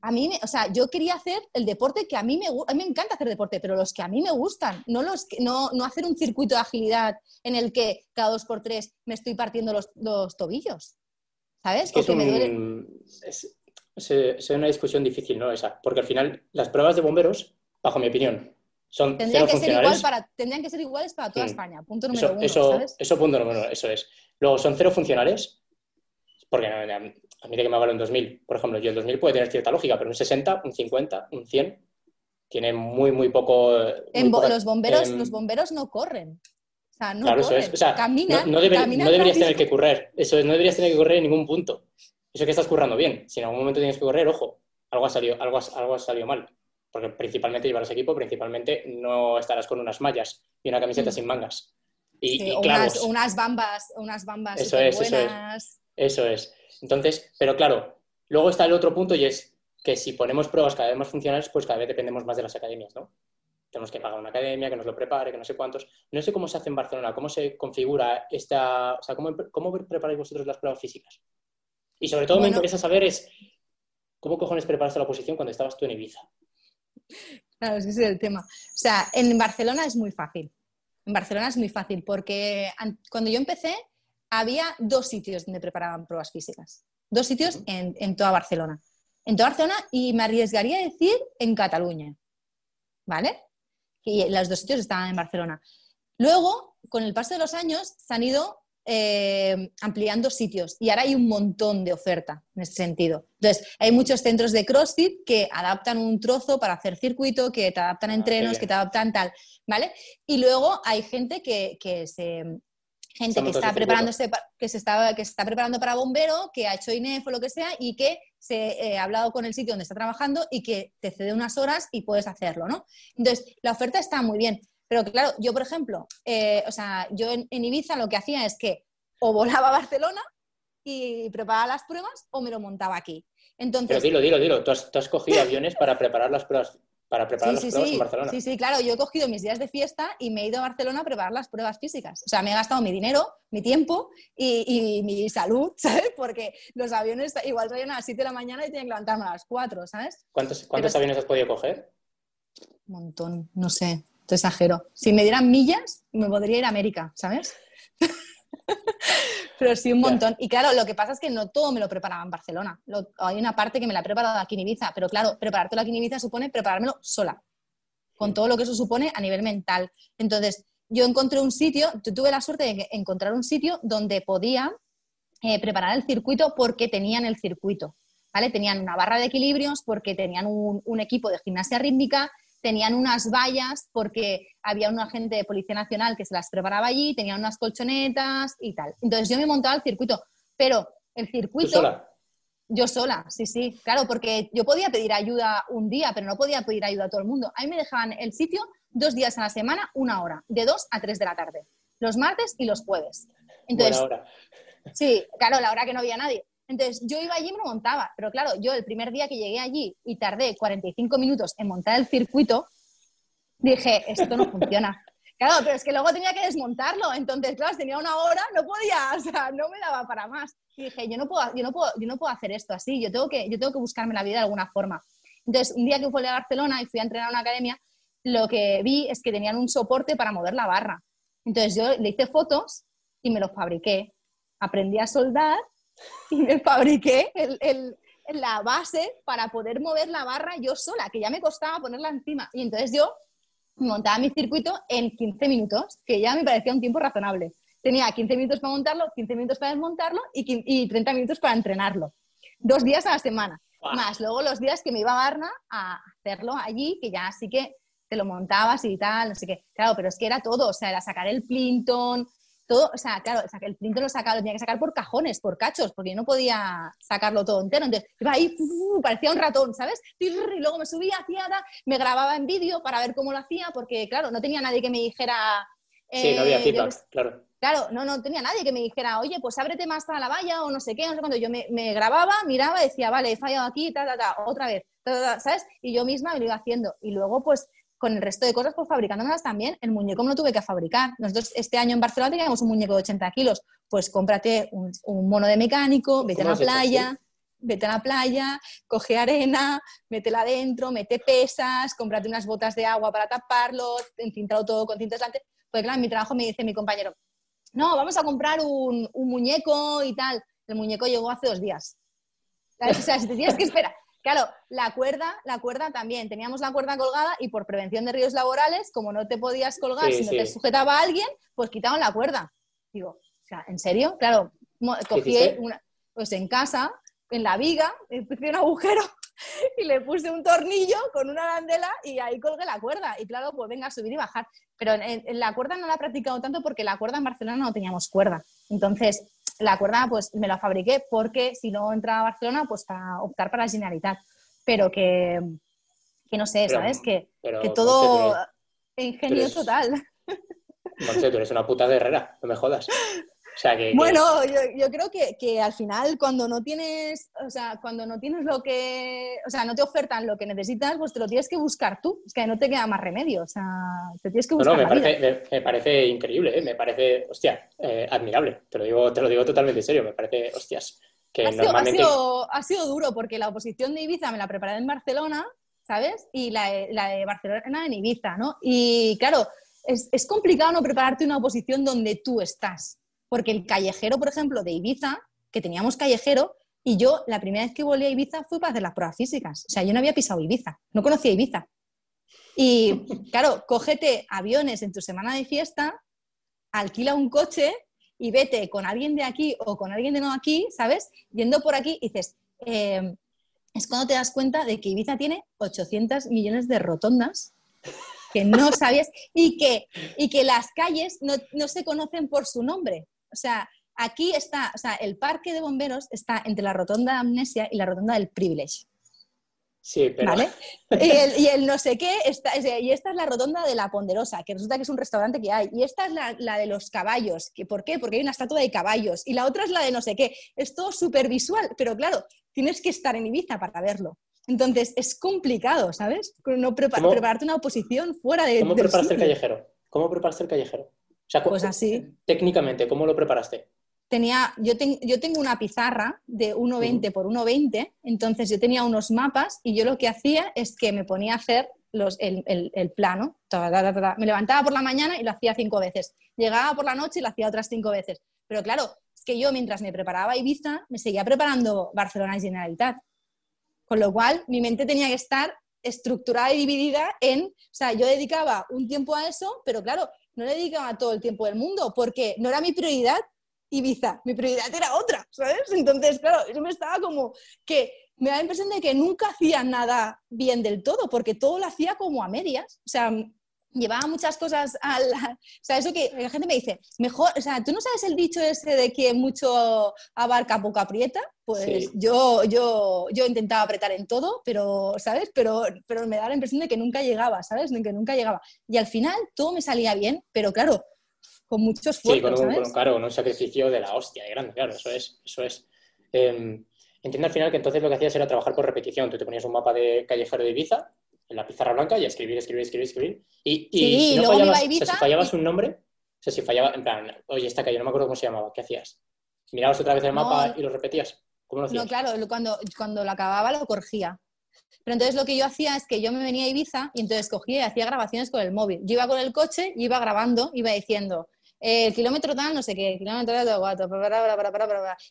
a mí, o sea, yo quería hacer el deporte que a mí me, a mí me encanta hacer deporte, pero los que a mí me gustan, no, los no, no hacer un circuito de agilidad en el que cada dos por tres me estoy partiendo los, los tobillos. ¿Sabes? Es, me es, una discusión difícil, ¿no? Esa, porque al final las pruebas de bomberos, bajo mi opinión, son tendrían que, ser igual para, tendrían que ser iguales para toda. España. Punto número eso, uno. Eso, ¿sabes? eso punto número uno, eso es. Luego, son cero funcionales, porque a mí de que me vale un 2000, por ejemplo, yo el 2000 puede tener cierta lógica, pero un 60, un 50, un 100 tiene muy, muy poco... en los, bomberos, los bomberos no corren. O sea, no claro, corren. Eso es. O sea, caminan, no, deberías tener que correr. Eso es, no deberías tener que correr en ningún punto. Eso que estás currando bien. Si en algún momento tienes que correr, ojo, algo ha salido, algo, algo ha salido mal. Porque principalmente llevarás equipo, principalmente no estarás con unas mallas y una camiseta mm. sin mangas. Y, y unas, unas, bambas, unas bambas eso es, Eso es. Eso es. Entonces, pero claro, luego está el otro punto y es que si ponemos pruebas cada vez más funcionales, pues cada vez dependemos más de las academias, ¿no? Tenemos que pagar una academia que nos lo prepare, que no sé cuántos. No sé cómo se hace en Barcelona, cómo se configura esta, o sea, cómo, cómo preparáis vosotros las pruebas físicas. Y sobre todo me interesa saber es cómo cojones preparaste la oposición cuando estabas tú en Ibiza. Claro, ese es el tema. O sea, en Barcelona es muy fácil. En Barcelona es muy fácil porque cuando yo empecé había dos sitios donde preparaban pruebas físicas. Dos sitios en, toda Barcelona. En toda Barcelona y me arriesgaría a decir en Cataluña. ¿Vale? Y los dos sitios estaban en Barcelona. Luego, con el paso de los años, se han ido eh, ampliando sitios. Y ahora hay un montón de oferta en ese sentido. Entonces, hay muchos centros de CrossFit que adaptan un trozo para hacer circuito, que te adaptan ah, entrenos, que te adaptan tal, ¿vale? Y luego hay gente que, que se, gente que está preparándose que se está que se está preparando para bombero que ha hecho INEF o lo que sea y que se eh, ha hablado con el sitio donde está trabajando y que te cede unas horas y puedes hacerlo no entonces la oferta está muy bien pero claro yo por ejemplo eh, o sea yo en, Ibiza lo que hacía es que o volaba a Barcelona y preparaba las pruebas o me lo montaba aquí entonces pero dilo dilo dilo tú has, tú has cogido aviones para preparar las pruebas para preparar las pruebas en Barcelona. Sí, sí, claro. Yo he cogido mis días de fiesta y me he ido a Barcelona a preparar las pruebas físicas. O sea, me he gastado mi dinero, mi tiempo y, mi salud, ¿sabes? Porque los aviones igual salen a las 7 de la mañana y tienen que levantarme a las 4, ¿sabes? ¿Cuántos, cuántos aviones has podido coger? Un montón, no sé, te exagero. Si me dieran millas, me podría ir a América, ¿sabes? Pero sí, un montón. Y claro, lo que pasa es que no todo me lo preparaba en Barcelona. hay una parte que me la he preparado aquí en Ibiza, pero claro, preparártelo aquí en Ibiza supone preparármelo sola, con todo lo que eso supone a nivel mental. Entonces, yo encontré un sitio, yo tuve la suerte de encontrar un sitio donde podía eh, preparar el circuito porque tenían el circuito. ¿Vale? Tenían una barra de equilibrios porque tenían un equipo de gimnasia rítmica, tenían unas vallas porque había un agente de Policía Nacional que se las preparaba allí, tenían unas colchonetas y tal. Entonces yo me montaba el circuito, pero el circuito... sola? Yo sola, sí, sí, claro, porque yo podía pedir ayuda un día, pero no podía pedir ayuda a todo el mundo. A mí me dejaban el sitio dos días a la semana, una hora, de dos a tres de la tarde, los martes y los jueves. Entonces, hora. Sí, claro, la hora que no había nadie. Entonces yo iba allí y me montaba, pero claro, yo el primer día que llegué allí y tardé 45 minutos en montar el circuito, dije, esto no funciona. Claro, pero es que luego tenía que desmontarlo, entonces, claro, tenía una hora, no podía, o sea, no me daba para más. Y dije, yo no puedo, yo no puedo, yo no puedo hacer esto así, yo tengo, que, yo tengo que buscarme la vida de alguna forma. Entonces, un día que fui a Barcelona y fui a entrenar a una academia, lo que vi es que tenían un soporte para mover la barra. Entonces yo le hice fotos y me lo fabriqué. Aprendí a soldar y me fabriqué el, la base para poder mover la barra yo sola, que ya me costaba ponerla encima. Y entonces yo montaba mi circuito en 15 minutos, que ya me parecía un tiempo razonable. Tenía 15 minutos para montarlo, 15 minutos para desmontarlo y, 30 minutos para entrenarlo. Dos días a la semana. Más luego los días que me iba a Varna a hacerlo allí, que ya sí que te lo montabas y tal, no sé qué. Claro, pero es que era todo, o sea, era sacar el Plinton, todo, o sea, claro, el Plinton lo sacaba, lo tenía que sacar por cajones, por cachos, porque yo no podía sacarlo todo entero. Entonces, iba ahí, parecía un ratón, ¿sabes? Y luego me subía, hacía, me grababa en vídeo para ver cómo lo hacía, porque, claro, no tenía nadie que me dijera... sí, no había feedback, eh, claro. Claro, no, no tenía nadie que me dijera, oye, pues ábrete más para la valla o no sé qué, no sé cuándo. Yo me, grababa, miraba, decía, vale, he fallado aquí, ta, ta, ta, otra vez, ¿sabes? Y yo misma me lo iba haciendo. Y luego, pues, con el resto de cosas, pues fabricándolas también. El muñeco me lo tuve que fabricar. Nosotros este año en Barcelona teníamos un muñeco de 80 kilos. Pues cómprate un, mono de mecánico, vete a la playa, vete a la playa, coge arena, métela adentro, mete pesas, cómprate unas botas de agua para taparlo, encintado todo con cinta aislante. Pues claro, en mi trabajo me dice mi compañero, no, vamos a comprar un, un muñeco y tal. El muñeco llegó hace dos días. O sea, si te tienes que esperar, Claro, la cuerda, la cuerda también. Teníamos la cuerda colgada y por prevención de riesgos laborales, como no te podías colgar si no te sujetaba a alguien, pues quitaban la cuerda. Digo, o sea, ¿en serio? Claro, cogí una, pues en casa, en la viga, hice un agujero y le puse un tornillo con una arandela y ahí colgué la cuerda. Y claro, pues venga a subir y bajar. Pero en, la cuerda no la he practicado tanto porque la cuerda en Barcelona no teníamos cuerda. Entonces, la cuerda pues me la fabriqué porque si no entraba a Barcelona, pues para optar para la Generalitat. Pero que, que no sé, ¿sabes? Que, que todo ingenio total. Tú eres una puta guerrera, no me jodas bueno, yo, creo que, al final cuando no tienes, o sea, cuando no tienes lo que, o sea, no te ofertan lo que necesitas, pues te lo tienes que buscar tú. Es que no te queda más remedio, o sea, te tienes que buscar. No, me, parece, me, parece, increíble, ¿eh? me parece, hostia, eh, admirable. Te lo digo, te lo digo totalmente en serio, me parece, hostias. Que ha, normalmente... sido, ha, sido, duro porque la oposición de Ibiza me la preparé en Barcelona, ¿sabes? Y la, la de Barcelona en Ibiza, ¿no? Y claro, es, es complicado no prepararte una oposición donde tú estás. Porque el callejero, por ejemplo, de Ibiza, que teníamos callejero, y yo la primera vez que volví a Ibiza fue para hacer las pruebas físicas. O sea, yo no había pisado Ibiza, no conocía Ibiza. Y claro, cógete aviones en tu semana de fiesta, alquila un coche y vete con alguien de aquí o con alguien de no aquí, ¿sabes? Yendo por aquí y dices, em, es cuando te das cuenta de que Ibiza tiene 800 millones de rotondas que no sabías y que, y que las calles no, no se conocen por su nombre. O sea, aquí está, o sea, el parque de bomberos está entre la rotonda de Amnesia y la rotonda del Privilege. Sí, pero... ¿Vale? Y el, no sé qué, está, y esta es la rotonda de la Ponderosa, que resulta que es un restaurante que hay. Y esta es la, de los caballos. Que, ¿Por qué? Porque hay una estatua de caballos. Y la otra es la de no sé qué. Es todo súper visual, pero claro, tienes que estar en Ibiza para verlo. Entonces, es complicado, ¿sabes? No prepararte una oposición fuera de... ¿Cómo preparaste el callejero? ¿Cómo preparaste el callejero? Pues así. Técnicamente, ¿cómo lo preparaste? Tenía, yo, yo tengo una pizarra de 1,20 por 1,20, entonces yo tenía unos mapas y yo lo que hacía es que me ponía a hacer los, el, el, plano. me levantaba por la mañana y lo hacía cinco veces. Llegaba por la noche y lo hacía otras cinco veces. Pero claro, es que yo mientras me preparaba Ibiza, me seguía preparando Barcelona y Generalitat. Con lo cual, mi mente tenía que estar estructurada y dividida en, o sea, yo dedicaba un tiempo a eso, pero claro, no le dedicaba todo el tiempo del mundo, porque no era mi prioridad Ibiza, mi prioridad era otra, ¿sabes? Entonces, claro, yo me estaba como que me da la impresión de que nunca hacía nada bien del todo, porque todo lo hacía como a medias. O sea, llevaba muchas cosas al... O sea, eso que la gente me dice, mejor, o sea, ¿tú no sabes el dicho ese de que mucho abarca, poco aprieta? Pues yo, yo, yo intentaba apretar en todo, pero, ¿sabes? Pero, pero me da la impresión de que nunca llegaba, ¿sabes? De que nunca llegaba. Y al final todo me salía bien, pero claro, con mucho esfuerzo, Sí, con un, claro, un sacrificio de la hostia, de grande, claro, eso es, eso es. Em, entiendo al final que entonces lo que hacías era trabajar por repetición. Tú te ponías un mapa de callejero de Ibiza en la pizarra blanca y escribir, escribir, escribir, escribir. Y, si no fallabas, si fallabas un nombre, o sea, si fallaba, en plan, oye, esta calle, no me acuerdo cómo se llamaba, ¿qué hacías? ¿Mirabas otra vez el mapa y lo repetías? ¿Cómo lo hacías? No, claro, cuando, cuando lo acababa lo corregía. Pero entonces lo que yo hacía es que yo me venía a Ibiza y entonces cogía y hacía grabaciones con el móvil. Yo iba con el coche y iba grabando, iba diciendo, eh, el kilómetro tal, no sé qué, el kilómetro tal, guato,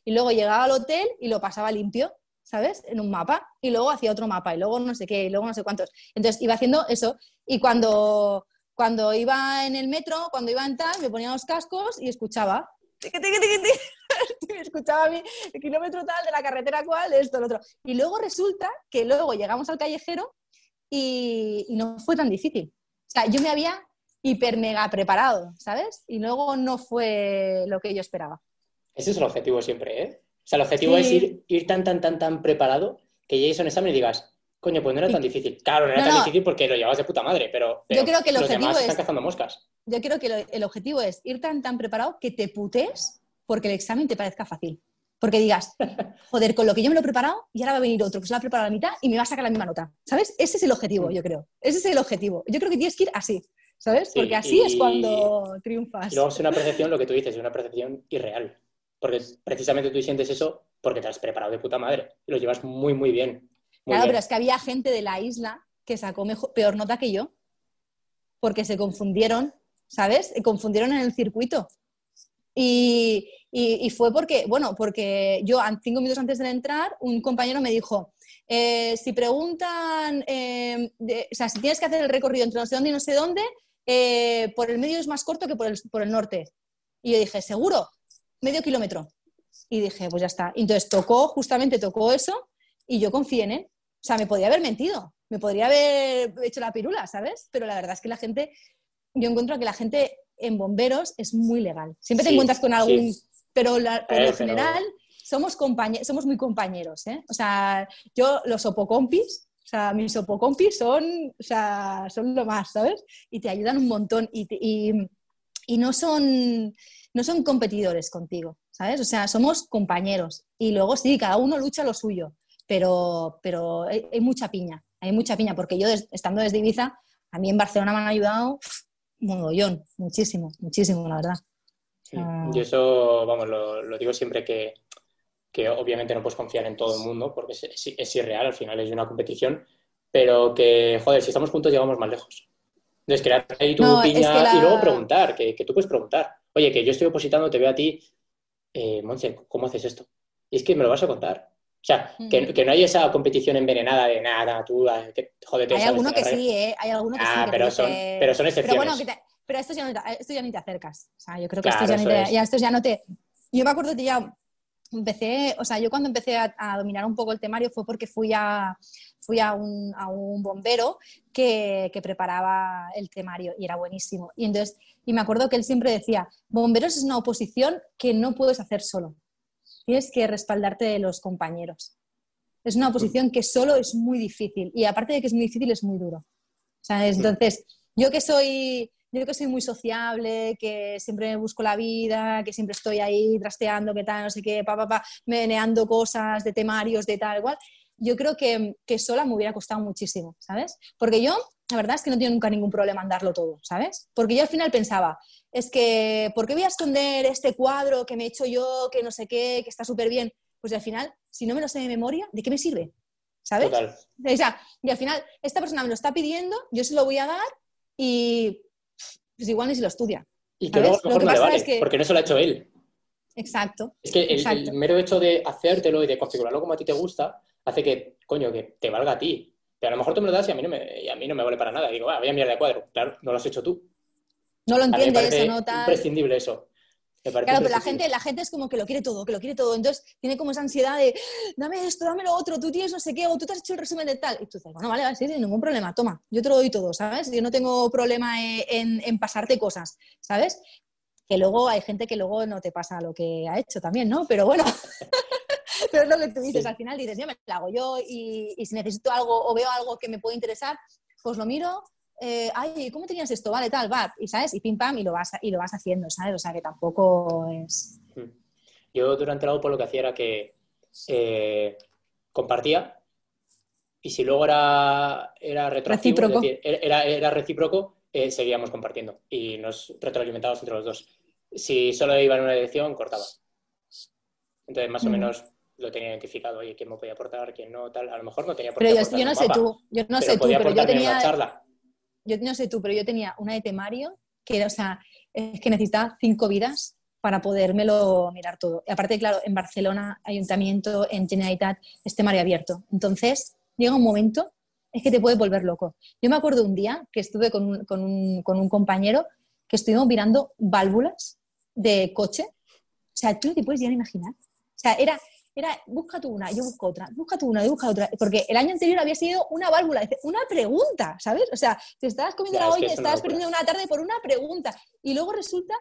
y luego llegaba al hotel y lo pasaba limpio, ¿sabes? En un mapa, y luego hacía otro mapa, y luego no sé qué, y luego no sé cuántos. Entonces iba haciendo eso, y cuando, cuando iba en el metro, cuando iba en tal, me ponía los cascos y escuchaba. escuchaba a mí el kilómetro tal de la carretera cual, esto, lo otro. Y luego resulta que luego llegamos al callejero y, y no fue tan difícil. O sea, yo me había hiper mega preparado, ¿sabes? Y luego no fue lo que yo esperaba. Ese es el objetivo siempre, ¿eh? O sea, el objetivo es ir, ir tan, tan, tan, tan preparado que llegues a un examen y digas, coño, pues no era tan difícil. Claro, no era tan difícil porque lo llevabas de puta madre, pero, yo creo que el los objetivo demás es, están cazando moscas. Yo creo que el objetivo es ir tan, tan preparado que te putes porque el examen te parezca fácil. Porque digas, joder, con lo que yo me lo he preparado y ahora va a venir otro que se lo ha preparado a la mitad y me va a sacar la misma nota. ¿Sabes? Ese es el objetivo, Mm. yo creo. Ese es el objetivo. Yo creo que tienes que ir así, ¿sabes? Sí, Porque así y- es cuando triunfas. Y luego es una percepción, lo que tú dices, es una percepción irreal. Porque precisamente tú sientes eso porque te has preparado de puta madre. Y lo llevas muy, muy bien. Muy Claro, bien. pero es que había gente de la isla que sacó mejor- peor nota que yo, porque se confundieron, ¿sabes? Se confundieron en el circuito. Y, y- y fue porque, bueno, porque yo cinco minutos antes de entrar, un compañero me dijo, eh, si preguntan, eh, de- o sea, si tienes que hacer el recorrido entre no sé dónde y no sé dónde, eh, por el medio es más corto que por el, por el norte. Y yo dije, seguro, medio kilómetro. Y dije, pues ya está. Entonces tocó, justamente tocó eso, y yo confié en él. O sea, me podría haber mentido, me podría haber hecho la pirula, ¿sabes? Pero la verdad es que la gente, yo encuentro que la gente en bomberos es muy legal. Siempre te Sí, encuentras con algún, sí. pero la- por Eh, lo pero- general somos, compañe- somos muy compañeros, ¿eh? O sea, yo los opocompis, o sea, mis opocompis son, o sea, son lo más, ¿sabes? Y te ayudan un montón y, te- y, y no son no son competidores contigo, ¿sabes? O sea, somos compañeros. Y luego sí, cada uno lucha lo suyo, pero, pero hay, hay mucha piña, hay mucha piña, porque yo estando desde Ibiza, a mí en Barcelona me han ayudado mogollón, muchísimo, muchísimo, la verdad. Sí. Ah. Yo eso, vamos, lo, lo digo siempre que, que obviamente no puedes confiar en todo el mundo porque es, es- es irreal, al final es una competición, pero que, joder, si estamos juntos llegamos más lejos. Entonces, crear ahí tu No, es piña que la- y luego preguntar, que, que tú puedes preguntar. Oye, que yo estoy opositando, te veo a ti, eh, Monse, ¿cómo haces esto? Y es que me lo vas a contar. O sea, que, Mm. que no hay esa competición envenenada de nada, tú, ah, que, joder, te Hay alguno que la red". sí, ¿eh? Hay alguno que sí. Ah, que te pero son, pero son Pero excepciones. bueno, que te- pero esto ya, no esto ya ni te acercas. O sea, yo creo que Claro, esto ya, ni te, es. ya esto ya no te... Yo me acuerdo que ya empecé, o sea, yo cuando empecé a, a dominar un poco el temario fue porque fui a, fui a, un, a un bombero que, que preparaba el temario y era buenísimo. Y entonces, y me acuerdo que él siempre decía, bomberos es una oposición que no puedes hacer solo. Tienes que respaldarte de los compañeros. Es una oposición que solo es muy difícil y aparte de que es muy difícil, es muy duro. ¿Sabes? Entonces, yo que soy, yo que soy muy sociable, que siempre me busco la vida, que siempre estoy ahí trasteando, que tal, no sé qué, pa, pa, pa, meneando cosas de temarios, de tal, igual, yo creo que, que sola me hubiera costado muchísimo, ¿sabes? Porque yo, la verdad es que no tengo nunca ningún problema en darlo todo, ¿sabes? Porque yo al final pensaba, es que, ¿por qué voy a esconder este cuadro que me he hecho yo, que no sé qué, que está súper bien? Pues al final, si no me lo sé de memoria, ¿de qué me sirve? ¿Sabes? Total. O sea, y al final, esta persona me lo está pidiendo, yo se lo voy a dar y pues igual ni se lo estudia. Y que luego a lo Lo mejor que no le pasa vale, es que- porque no se lo ha hecho él. Exacto. Es que el, Exacto. el mero hecho de hacértelo y de configurarlo como a ti te gusta hace que, coño, que te valga a ti. Pero a lo mejor tú me lo das y a mí no me, y a mí no me vale para nada. Y digo, "Ah, voy a mirar de cuadro. Claro, no lo has hecho tú. No lo A mí me entiende parece eso, ¿no? Tal. imprescindible eso. Claro, pero la gente, la gente es como que lo quiere todo, que lo quiere todo. Entonces tiene como esa ansiedad de, dame esto, dame lo otro, tú tienes no sé qué, o tú te has hecho el resumen de tal. Y tú dices, bueno, vale, vale, sí, sin ningún problema, toma, yo te lo doy todo, ¿sabes? Yo no tengo problema eh, en, en pasarte cosas, ¿sabes? Que luego hay gente que luego no te pasa lo que ha hecho también, ¿no? Pero bueno, pero es lo que tú dices, Sí. al final dices, yo me lo hago yo y, y si necesito algo o veo algo que me puede interesar, pues lo miro. Eh, ay, ¿cómo tenías esto? Vale, tal, va, y sabes, y pim pam, y lo vas, y lo vas haciendo, ¿sabes? O sea que tampoco es. Yo durante la UPO lo que hacía era que eh, compartía y si luego era, era Recíproco. decir, era, era recíproco, eh, seguíamos compartiendo y nos retroalimentábamos entre los dos. Si solo iba en una dirección, cortaba. Entonces, más o Mm. menos, lo tenía identificado, oye, quién me podía aportar, quién no, tal. A lo mejor no tenía por qué Pero yo, yo no sé tú, yo no sé tú, pero yo tenía... charla. Yo no sé tú, pero yo tenía una de temario que era, o sea, es que necesitaba cinco vidas para podérmelo mirar todo. Y aparte, claro, en Barcelona, Ayuntamiento, en Generalitat, es temario abierto. Entonces, llega un momento, es que te puede volver loco. Yo me acuerdo un día que estuve con un, con un, con un compañero que estuvimos mirando válvulas de coche. O sea, tú no te puedes ya imaginar. O sea, era, era, busca tú una, yo busco otra, busca tú una, yo busco otra. Porque el año anterior había sido una válvula, una pregunta, ¿sabes? O sea, te estabas comiendo la olla, estabas perdiendo una tarde por una pregunta. Y luego resulta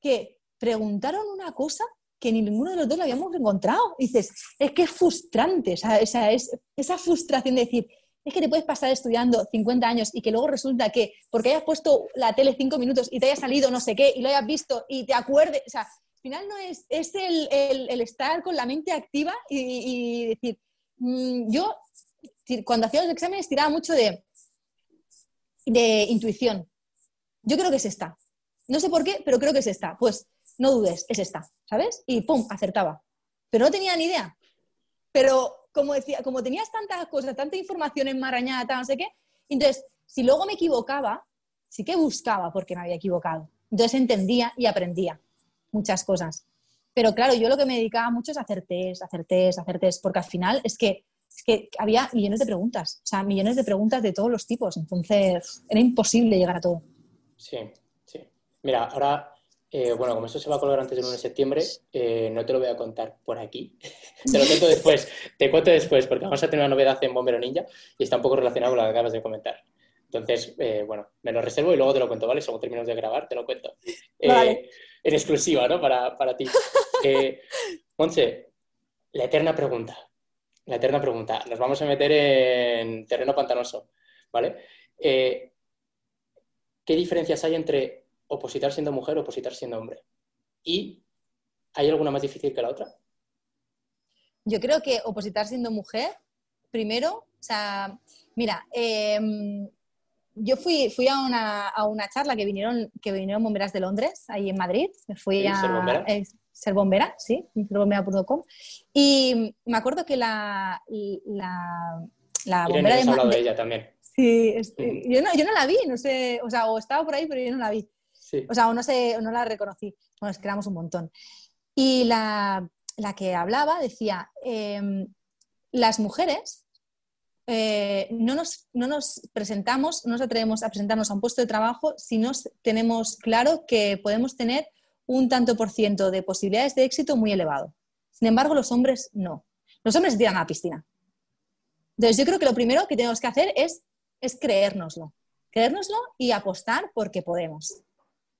que preguntaron una cosa que ni ninguno de los dos la habíamos encontrado. dices, es que es frustrante, esa, esa, esa frustración de decir, es que te puedes pasar estudiando 50 años y que luego resulta que porque hayas puesto la tele cinco minutos y te haya salido no sé qué y lo hayas visto y te acuerdes, o sea, final no es, es el, el, estar con la mente activa y, decir, mm, yo cuando hacía los exámenes tiraba mucho de, de intuición. Yo creo que es esta. No sé por qué, pero creo que es esta. Pues no dudes, es esta, ¿sabes? Y pum, acertaba. Pero no tenía ni idea. Pero como decía, como tenías tantas cosas, tanta información enmarañada, no sé qué, entonces, si luego me equivocaba, sí que buscaba porque me había equivocado. Entonces entendía y aprendía muchas cosas. Pero claro, yo lo que me dedicaba mucho es hacer test, hacer test, hacer test, porque al final es que, es que había millones de preguntas, o sea, millones de preguntas de todos los tipos, entonces era imposible llegar a todo. Sí, sí. Mira, ahora eh, bueno, como esto se va a colgar antes del 1 de septiembre, eh, no te lo voy a contar por aquí. te lo cuento después. Te cuento después, porque vamos a tener una novedad en Bombero Ninja y está un poco relacionado con lo que acabas de comentar. Entonces, eh, bueno, me lo reservo y luego te lo cuento, ¿vale? Según terminamos de grabar, te lo cuento. Vale. En exclusiva, ¿no? Para, para ti. Monse, la eterna pregunta. La eterna pregunta. Nos vamos a meter en terreno pantanoso, ¿vale? ¿Qué diferencias hay entre opositar siendo mujer o opositar siendo hombre. ¿Y hay alguna más difícil que la otra? Yo creo que opositar siendo mujer, primero, o sea, mira, em, yo fui, fui a, una, a, una, charla que vinieron, que vinieron bomberas de Londres, ahí en Madrid. Me fui a ser bombera. ser bombera, sí, serbombera.com. Y me acuerdo que la, la, la bombera de, de ella también. Sí, yo, no, yo no la vi, no sé, o sea, o estaba por ahí, pero yo no la vi. O sea, o no, sé, no la reconocí. Bueno, es que éramos un montón. Y la, que hablaba decía, em, las mujeres eh, no, nos, no, nos, presentamos, no nos atrevemos a presentarnos a un puesto de trabajo si no tenemos claro que podemos tener un tanto por ciento de posibilidades de éxito muy elevado. Sin embargo, los hombres no. Los hombres tiran a la piscina. Entonces, yo creo que lo primero que tenemos que hacer es, es creérnoslo. Creérnoslo y apostar porque podemos.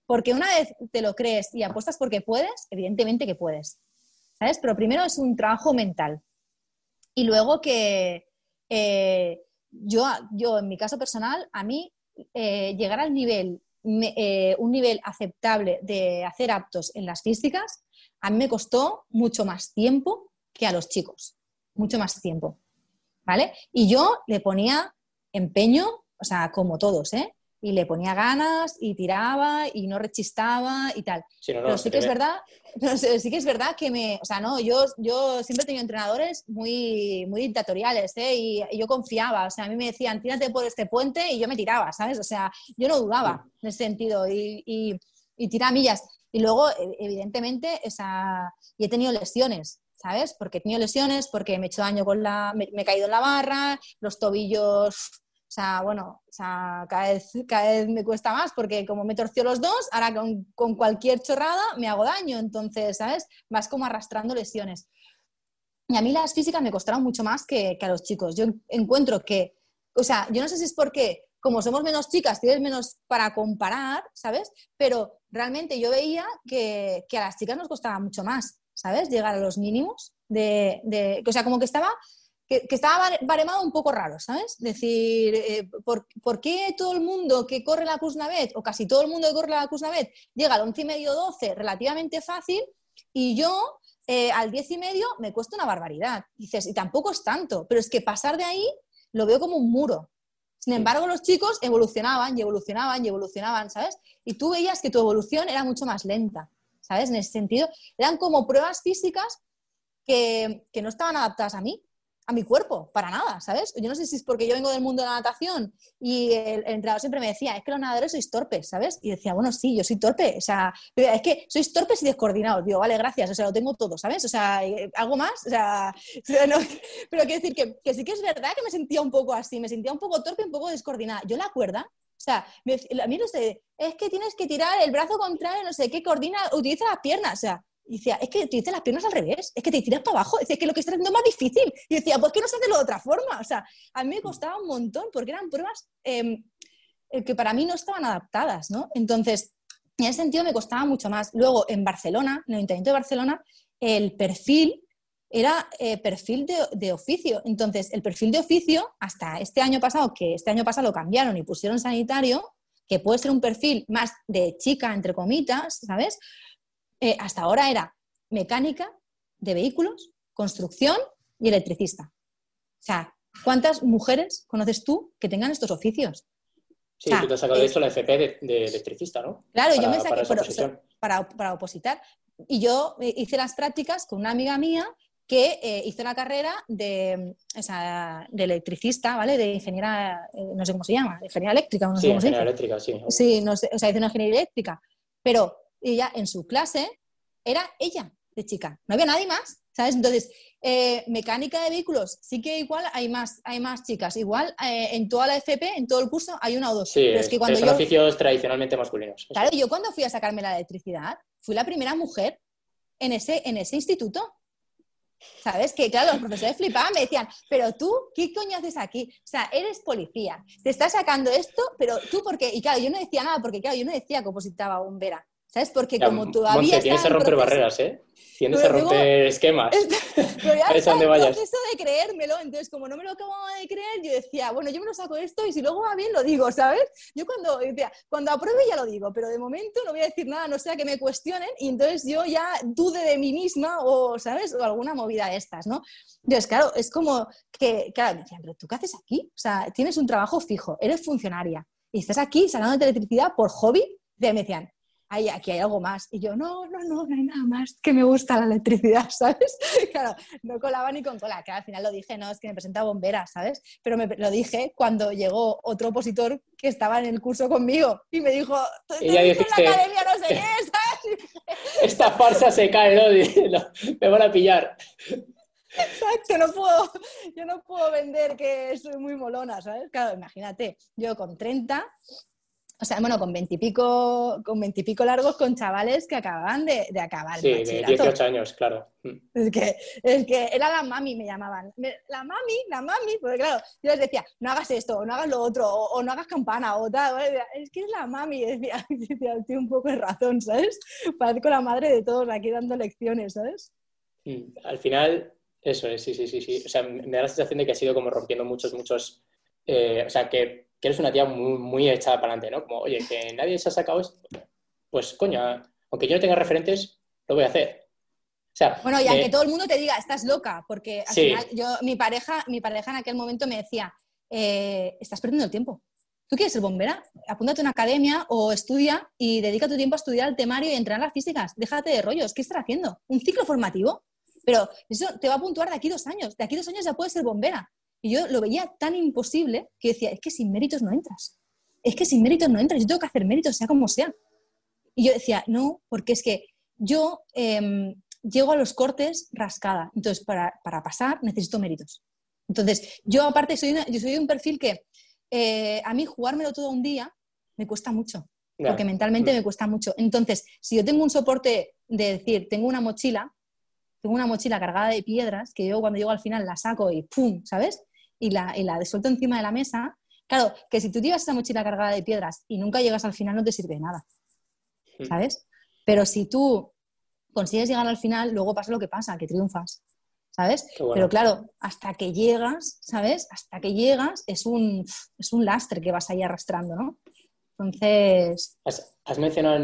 Porque una vez te lo crees y apuestas porque puedes, evidentemente que puedes. ¿Sabes? Pero primero es un trabajo mental. Y luego que eh, yo, yo, en mi caso personal, a mí eh, llegar al nivel, eh, un nivel aceptable de hacer aptos en las físicas, a mí me costó mucho más tiempo que a los chicos. Mucho más tiempo. ¿Vale? Y yo le ponía empeño, o sea, como todos, ¿eh? Y le ponía ganas y tiraba y no rechistaba y tal. pero sí que es verdad, sí que es verdad que me, o sea, no, yo, yo siempre he tenido entrenadores muy, muy dictatoriales, ¿eh? y, yo confiaba, o sea, a mí me decían, tírate por este puente y yo me tiraba, ¿sabes? O sea, yo no dudaba en ese sentido y, y, y tiraba millas. Y luego, e, evidentemente, esa, y he tenido lesiones, ¿sabes? Porque he tenido lesiones, porque me he hecho daño con la, me he caído en la barra, los tobillos o sea, bueno, o sea, cada, vez, cada vez me cuesta más porque como me torció los dos, ahora con, con cualquier chorrada me hago daño. Entonces, ¿sabes? Vas como arrastrando lesiones. Y a mí las físicas me costaron mucho más que, que, a los chicos. Yo encuentro que, o sea, yo no sé si es porque como somos menos chicas, tienes menos para comparar, ¿sabes? Pero realmente yo veía que, que a las chicas nos costaba mucho más, ¿sabes? Llegar a los mínimos de, de, o sea, como que estaba que, estaba baremado un poco raro, ¿sabes? Decir, eh, ¿por, qué todo el mundo que corre la Navet, o casi todo el mundo que corre la Navet, llega al 11 y medio, 12 relativamente fácil, y yo eh, al 10 y medio me cuesta una barbaridad? dices, y tampoco es tanto, pero es que pasar de ahí lo veo como un muro. Sin embargo, los chicos evolucionaban y evolucionaban y evolucionaban, ¿sabes? Y tú veías que tu evolución era mucho más lenta, ¿sabes? En ese sentido, eran como pruebas físicas que, que no estaban adaptadas a mí a mi cuerpo, para nada, ¿sabes? Yo no sé si es porque yo vengo del mundo de la natación y el, entrenador siempre me decía, es que los nadadores sois torpes, ¿sabes? Y decía, bueno, sí, yo soy torpe, o sea, es que sois torpes y descoordinados. Digo, vale, gracias, o sea, lo tengo todo, ¿sabes? O sea, eh, ¿algo más? O sea, pero quiero decir que, que, sí que es verdad que me sentía un poco así, me sentía un poco torpe, un poco descoordinada. Yo la cuerda, o sea, a mí no sé, es que tienes que tirar el brazo contrario, no sé qué, coordina, utiliza las piernas, o sea, y decía, es que utilizas las piernas al revés, es que te tiras para abajo, es que lo que estás haciendo es más difícil. Y decía, pues que no se hace de otra forma. O sea, a mí me costaba un montón porque eran pruebas em, eh, que para mí no estaban adaptadas, ¿no? Entonces, en ese sentido me costaba mucho más. Luego, en Barcelona, en el Ayuntamiento de Barcelona, el perfil era eh, perfil de, de, oficio. Entonces, el perfil de oficio, hasta este año pasado, que este año pasado lo cambiaron y pusieron sanitario, que puede ser un perfil más de chica, entre comitas, ¿sabes? Eh, hasta ahora era mecánica de vehículos, construcción y electricista. O sea, ¿cuántas mujeres conoces tú que tengan estos oficios? Sí, tú te has sacado de hecho la FP de, electricista, ¿no? Claro, yo me saqué para, para, opositar. Y yo eh, hice las prácticas con una amiga mía que eh, hizo la carrera de, de, electricista, ¿vale? De ingeniera, no sé cómo se llama, de ingeniería eléctrica. No sí, ingeniería eléctrica, sí. Sí, no sé, o sea, hizo una ingeniería eléctrica. Pero ella en su clase era ella de chica, no había nadie más, ¿sabes? Entonces, eh, mecánica de vehículos, sí que igual hay más, hay más chicas. Igual eh, en toda la FP, en todo el curso, hay una o dos. Sí, pero es que cuando son oficios tradicionalmente masculinos. Claro, yo cuando fui a sacarme la electricidad, fui la primera mujer en ese, en ese instituto. ¿Sabes? Que claro, los profesores flipaban, me decían, pero tú, ¿qué coño haces aquí? O sea, eres policía, te estás sacando esto, pero tú, ¿por qué? Y claro, yo no decía nada, porque claro, yo no decía que opositaba bombera. ¿Sabes? Porque como todavía. Tienes que romper barreras, ¿eh? Tienes que romper esquemas. Pero ya está el proceso de creérmelo. Entonces, como no me lo acababa de creer, yo decía, bueno, yo me lo saco esto y si luego va bien, lo digo, ¿sabes? Yo cuando, decía, cuando apruebe ya lo digo, pero de momento no voy a decir nada, no sea que me cuestionen y entonces yo ya dude de mí misma o, ¿sabes? O alguna movida de estas, ¿no? Entonces, claro, es como que, claro, me decían, pero ¿tú qué haces aquí? O sea, tienes un trabajo fijo, eres funcionaria y estás aquí sacando de electricidad por hobby. Y me decían, aquí hay algo más. Y yo, no, no, no, no hay nada más, que me gusta la electricidad, ¿sabes? Claro, no colaba ni con cola, que al final lo dije, no, es que me presenta bombera, ¿sabes? Pero me, lo dije cuando llegó otro opositor que estaba en el curso conmigo y me dijo, dijiste, en la academia no sé qué, ¿sabes? Esta farsa se cae, ¿no? Me van a pillar. Exacto, no puedo, yo no puedo vender que soy muy molona, ¿sabes? Claro, imagínate, yo con 30 o sea, bueno, con veintipico, con veintipico largos con chavales que acababan de, de acabar. Sí, de 18 años, claro. Es que, es que era la mami, me llamaban. La mami, la mami, porque claro, yo les decía, no hagas esto, o no hagas lo otro, o, no hagas campana, o tal. Es que es la mami. Y decía, decía, tiene un poco de razón, ¿sabes? Parezco la madre de todos aquí dando lecciones, ¿sabes? Mm, al final, eso es, sí, sí, sí, sí. O sea, me da la sensación de que ha sido como rompiendo muchos, muchos. Eh, o sea, que que eres una tía muy, muy echada para adelante, ¿no? Como, oye, que nadie se ha sacado esto, pues coño, aunque yo no tenga referentes, lo voy a hacer. O sea, bueno, y aunque todo el mundo te diga, estás loca, porque al final yo, mi pareja, mi pareja en aquel momento me decía, eh, estás perdiendo el tiempo. ¿Tú quieres ser bombera? Apúntate a una academia o estudia y dedica tu tiempo a estudiar el temario y entrenar las físicas. Déjate de rollos. ¿Qué estás haciendo? ¿Un ciclo formativo? Pero eso te va a puntuar de aquí dos años. De aquí dos años ya puedes ser bombera. Y yo lo veía tan imposible que decía, es que sin méritos no entras. Es que sin méritos no entras. Yo tengo que hacer méritos, sea como sea. Y yo decía, no, porque es que yo em, llego a los cortes rascada. Entonces, para, pasar necesito méritos. Entonces, yo aparte soy, yo soy un perfil que eh, a mí jugármelo todo un día me cuesta mucho. Porque mentalmente mm. me cuesta mucho. Entonces, si yo tengo un soporte de decir, tengo una mochila, tengo una mochila cargada de piedras, que yo cuando llego al final la saco y ¡pum! ¿Sabes? Y la, y la suelto encima de la mesa, claro, que si tú llevas esa mochila cargada de piedras y nunca llegas al final no te sirve de nada, hmm. ¿sabes? Pero si tú consigues llegar al final, luego pasa lo que pasa, que triunfas, ¿sabes? Pero claro, hasta que llegas, ¿sabes? Hasta que llegas es un, es un lastre que vas ahí arrastrando, ¿no? Entonces... Has, mencionado,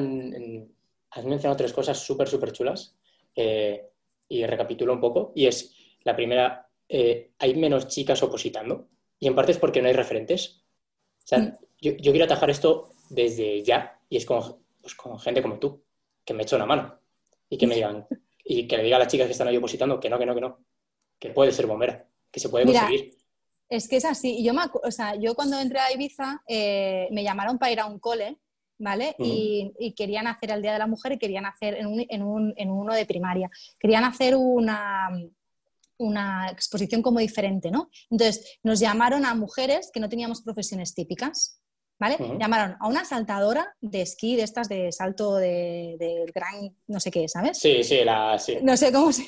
has mencionado tres cosas súper, súper chulas eh, y recapitulo un poco. Y es, la primera, eh, hay menos chicas opositando y en parte es porque no hay referentes. O sea, mm. yo, quiero atajar esto desde ya y es con, pues, con gente como tú, que me echo una mano y que me digan, y que le diga a las chicas que están ahí opositando que no, que no, que no, que puede ser bombera, que se puede conseguir. Es que es así. Yo, me, o sea, yo cuando entré a Ibiza eh, me llamaron para ir a un cole, ¿vale? y, querían hacer el Día de la Mujer y querían hacer en, un, en, un, en uno de primaria. Querían hacer una, una exposición como diferente, ¿no? Entonces nos llamaron a mujeres que no teníamos profesiones típicas. ¿Vale? Llamaron a una saltadora de esquí, de estas de salto de gran, no sé qué, ¿sabes? Sí, sí, la, sí. No sé cómo se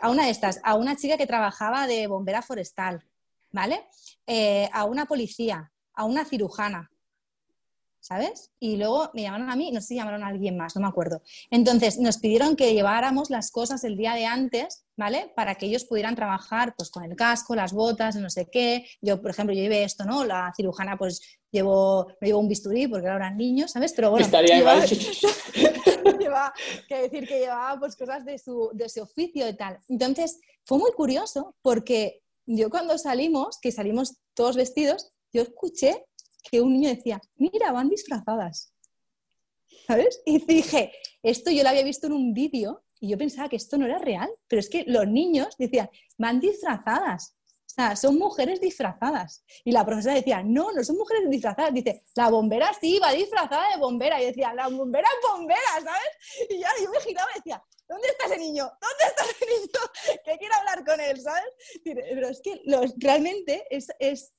A una de estas, a una chica que trabajaba de bombera forestal, ¿vale? Eh, a una policía, a una cirujana, ¿sabes? Y luego me llamaron a mí, no sé si llamaron a alguien más, no me acuerdo. Entonces nos pidieron que lleváramos las cosas el día de antes, ¿vale? Para que ellos pudieran trabajar pues con el casco, las botas, no sé qué. Yo, por ejemplo, yo llevé esto, ¿no? La cirujana pues llevó, me llevó un bisturí porque ahora eran niños, ¿sabes? Pero bueno, Estaría lleva, lleva, que decir que llevaba pues cosas de su, de ese oficio y tal. Entonces fue muy curioso porque yo cuando salimos, que salimos todos vestidos, yo escuché que un niño decía, mira, van disfrazadas. ¿Sabes? Y dije, esto yo lo había visto en un vídeo y yo pensaba que esto no era real, pero es que los niños decían, van disfrazadas. O sea, son mujeres disfrazadas. Y la profesora decía, no, no son mujeres disfrazadas. Dice, la bombera sí, va disfrazada de bombera. Y decía, la bombera es bombera, ¿sabes? Y ya yo me giraba y decía, ¿dónde está ese niño? ¿Dónde está ese niño? Que quiero hablar con él, ¿sabes? Pero es que los, realmente es, es,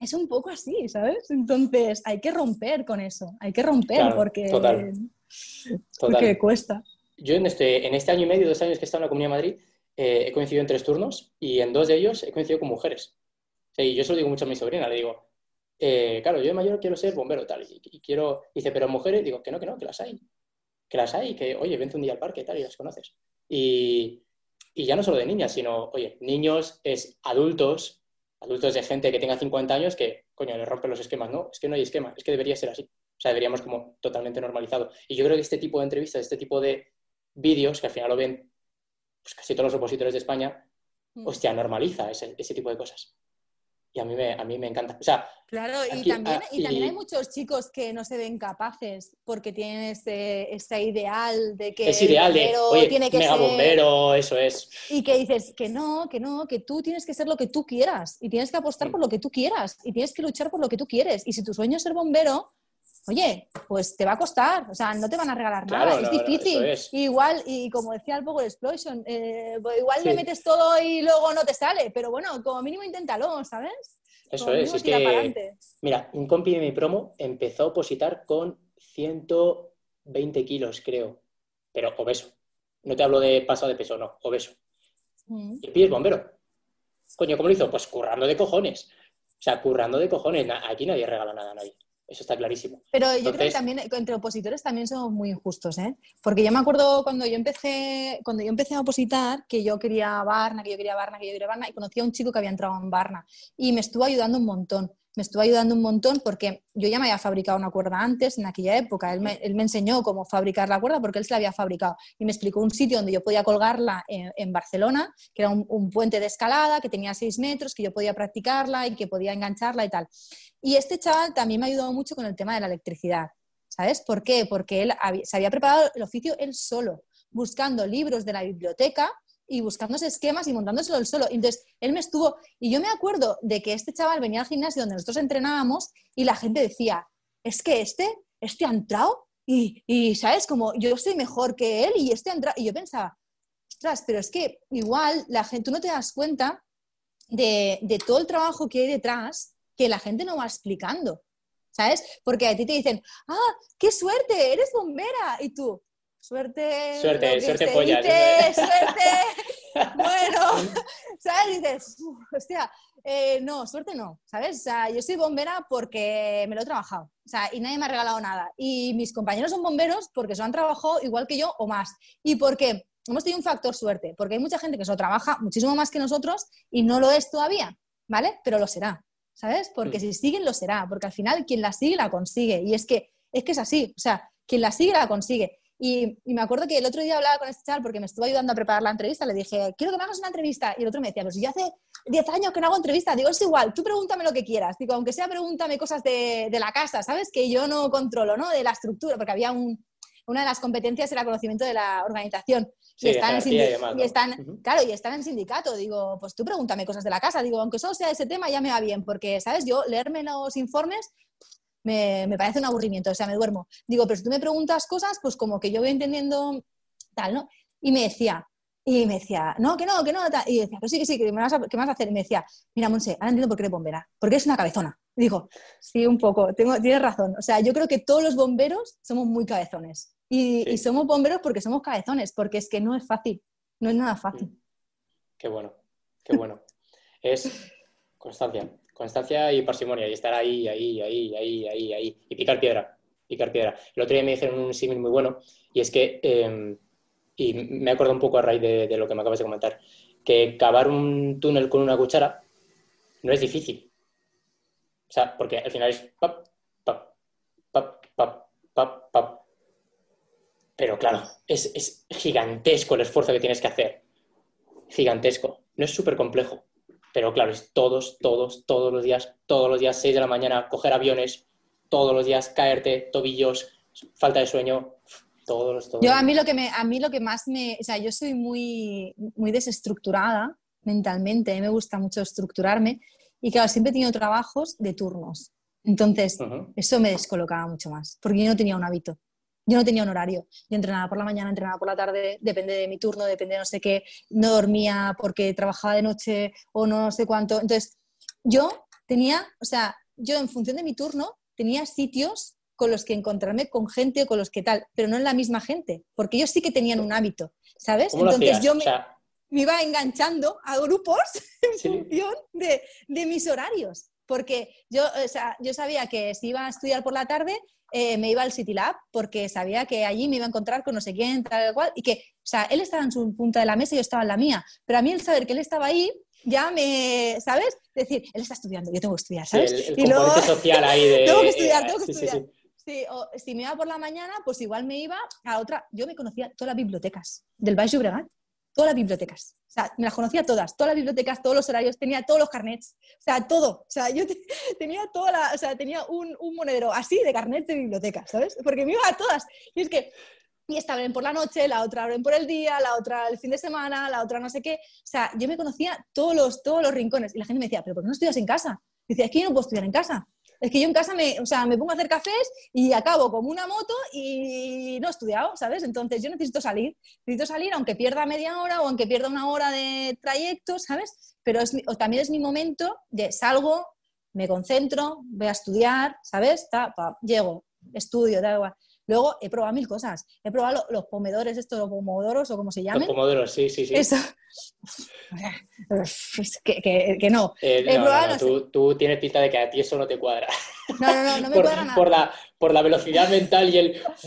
es un poco así, ¿sabes? Entonces hay que romper con eso, hay que romper porque, porque cuesta. Yo en este, en este año y medio, dos años que he estado en la Comunidad de Madrid, eh, he coincidido en tres turnos y en dos de ellos he coincidido con mujeres. y yo se lo digo mucho a mi sobrina, le digo, eh, claro, yo de mayor quiero ser bombero tal, y, quiero, dice, pero mujeres, digo, que no, que no, que las hay, que las hay, que, oye, vente un día al parque tal y las conoces. Y, y ya no solo de niñas, sino, oye, niños, es adultos, adultos de gente que tenga 50 años que, coño, le rompen los esquemas. No, es que no hay esquema, es que debería ser así. O sea, deberíamos como totalmente normalizado. Y yo creo que este tipo de entrevistas, este tipo de vídeos, que al final lo ven pues, casi todos los opositores de España, mm. hostia, normaliza ese, ese tipo de cosas y a mí me, a mí me encanta. O sea, claro, y, también, y, también, hay muchos chicos que no se ven capaces porque tienen ese, ese ideal de que es ideal de, tiene que mega bombero, eso es. Y que dices que no, que no, que tú tienes que ser lo que tú quieras y tienes que apostar por lo que tú quieras y tienes que luchar por lo que tú quieres. Y si tu sueño es ser bombero, oye, pues te va a costar, o sea, no te van a regalar nada, es difícil. Igual, y como decía el Power Explosion, eh, pues igual le metes todo y luego no te sale, pero bueno, como mínimo inténtalo, ¿sabes? Eso es, es que, mira, un compi de mi promo empezó a opositar con 120 kilos, creo, pero obeso. No te hablo de pasado de peso, no, obeso. Mm. Y el bombero. Coño, ¿cómo lo hizo? Pues currando de cojones. O sea, currando de cojones. Aquí nadie regala nada a nadie. Eso está clarísimo. Pero yo creo que también entre opositores también somos muy injustos, ¿eh? Porque yo me acuerdo cuando yo empecé, cuando yo empecé a opositar, que yo quería Barna, que yo quería Barna, que yo quería Barna, y conocí a un chico que había entrado en Barna y me estuvo ayudando un montón me estuvo ayudando un montón porque yo ya me había fabricado una cuerda antes, en aquella época. Él me, él me, enseñó cómo fabricar la cuerda porque él se la había fabricado y me explicó un sitio donde yo podía colgarla en, Barcelona, que era un, un, puente de escalada, que tenía seis metros, que yo podía practicarla y que podía engancharla y tal. Y este chaval también me ha ayudado mucho con el tema de la electricidad. ¿Sabes por qué? Porque él se había preparado el oficio él solo, buscando libros de la biblioteca y buscándose esquemas y montándoselo él solo. Entonces, él me estuvo, y yo me acuerdo de que este chaval venía al gimnasio donde nosotros entrenábamos y la gente decía, es que este, este ha entrado y, y, ¿sabes? Como yo soy mejor que él y este ha entrado. Y yo pensaba, ostras, pero es que igual la gente, tú no te das cuenta de, de todo el trabajo que hay detrás que la gente no va explicando, ¿sabes? Porque a ti te dicen, ah, qué suerte, eres bombera. Y tú, suerte. Suerte, suerte polla. suerte. bueno, ¿sabes? dices, hostia, eh, no, suerte no, ¿sabes? O sea, yo soy bombera porque me lo he trabajado, o sea, y nadie me ha regalado nada. Y mis compañeros son bomberos porque se han trabajado igual que yo o más. Y porque hemos tenido un factor suerte, porque hay mucha gente que se lo trabaja muchísimo más que nosotros y no lo es todavía, ¿vale? Pero lo será, ¿sabes? Porque mm. si siguen, lo será, porque al final quien la sigue, la consigue. Y es que es, que es así, o sea, quien la sigue, la consigue. Y, me acuerdo que el otro día hablaba con este chaval porque me estuvo ayudando a preparar la entrevista. Le dije, quiero que me hagas una entrevista. Y el otro me decía, pues yo hace 10 años que no hago entrevista. Digo, es igual, tú pregúntame lo que quieras. Digo, aunque sea, pregúntame cosas de, de la casa, ¿sabes? Que yo no controlo, ¿no? De la estructura, porque había un, una de las competencias era conocimiento de la organización. Sí, y están, en, y sindi- demás, y ¿no? están- Ujú. claro, y están en sindicato. Digo, pues tú pregúntame cosas de la casa. Digo, aunque solo sea ese tema, ya me va bien, porque, ¿sabes? Yo leerme los informes me, me parece un aburrimiento, o sea, me duermo. Digo, pero si tú me preguntas cosas, pues como que yo voy entendiendo tal, ¿no? Y me decía, y me decía, no, que no, que no, tal. y decía, que sí, que sí, que me vas a, que me vas a hacer. Y me decía, mira, Monse, ahora entiendo por qué eres bombera, porque eres una cabezona. Y digo, sí, un poco, tengo, tienes razón. O sea, yo creo que todos los bomberos somos muy cabezones. Y, Sí. y somos bomberos porque somos cabezones, porque es que no es fácil, no es nada fácil. Qué bueno, qué bueno. Es constancia, constancia y parsimonia, y estar ahí, ahí, ahí, ahí, ahí, ahí, y picar piedra, picar piedra. El otro día me dijeron un símil muy bueno, y es que, eh, y me acuerdo un poco a raíz de, de lo que me acabas de comentar, que cavar un túnel con una cuchara no es difícil. O sea, porque al final es pap, pap, pap, pap, pap, pap. Pero claro, es, es gigantesco el esfuerzo que tienes que hacer gigantesco. No es súper complejo, pero claro, es todos, todos, todos los días, todos los días, 6 de la mañana, coger aviones, todos los días caerte, tobillos, falta de sueño, todos los, todos Yo a mí lo que me, a mí lo que más me, o sea, yo soy muy, muy desestructurada mentalmente, a mí me gusta mucho estructurarme y claro, siempre he tenido trabajos de turnos. Entonces, eso me descolocaba mucho más, porque yo no tenía un hábito. Yo no tenía un horario. Yo entrenaba por la mañana, entrenaba por la tarde, depende de mi turno, depende de no sé qué. No dormía porque trabajaba de noche o no sé cuánto. Entonces, yo tenía, o sea, yo en función de mi turno tenía sitios con los que encontrarme con gente o con los que tal, pero no en la misma gente, porque ellos sí que tenían un hábito, ¿sabes? ¿Cómo lo Entonces yo O me, sea, me iba enganchando a grupos en Sí. función de, de mis horarios. Porque yo, o sea, yo sabía que si iba a estudiar por la tarde, eh, me iba al City Lab porque sabía que allí me iba a encontrar con no sé quién, tal cual, y que, o sea, él estaba en su punta de la mesa y yo estaba en la mía. Pero a mí el saber que él estaba ahí ya me, ¿sabes? Decir, él está estudiando, yo tengo que estudiar, sí, ¿sabes? el, el Y luego- social ahí de... Tengo que estudiar, eh, tengo que sí, sí, estudiar. sí. Sí, o si me iba por la mañana, pues igual me iba a otra. Yo me conocía todas las bibliotecas del Baix Llobregat, todas las bibliotecas. O sea, me las conocía todas, todas las bibliotecas, todos los horarios, tenía todos los carnets, o sea, todo. O sea, yo te- tenía toda la, o sea, tenía un, un monedero así de carnets de bibliotecas, ¿sabes? Porque me iba a todas. Y es que y esta abren por la noche, la otra abren por el día, la otra el fin de semana, la otra no sé qué. O sea, yo me conocía todos los, todos los rincones. Y la gente me decía, ¿pero por qué no estudias en casa? Y decía, es que yo no puedo estudiar en casa. Es que yo en casa me, o sea, me pongo a hacer cafés y acabo como una moto y no he estudiado, ¿sabes? Entonces yo necesito salir. Necesito salir aunque pierda media hora o aunque pierda una hora de trayecto, ¿sabes? Pero es también es mi momento de salgo, me concentro, voy a estudiar, ¿sabes? Ta, pa, llego, estudio, da igual. Luego he probado mil cosas. He probado lo- los pomedores, estos, los pomodoros o como se Los llamen. pomodoros, sí, sí, sí. Eso. que, que- que no. Eh, he no, probado, no, no tú, tú tienes pinta de que a ti eso no te cuadra. No, no, no, no me por, cuadra nada. por la, por la velocidad mental y el...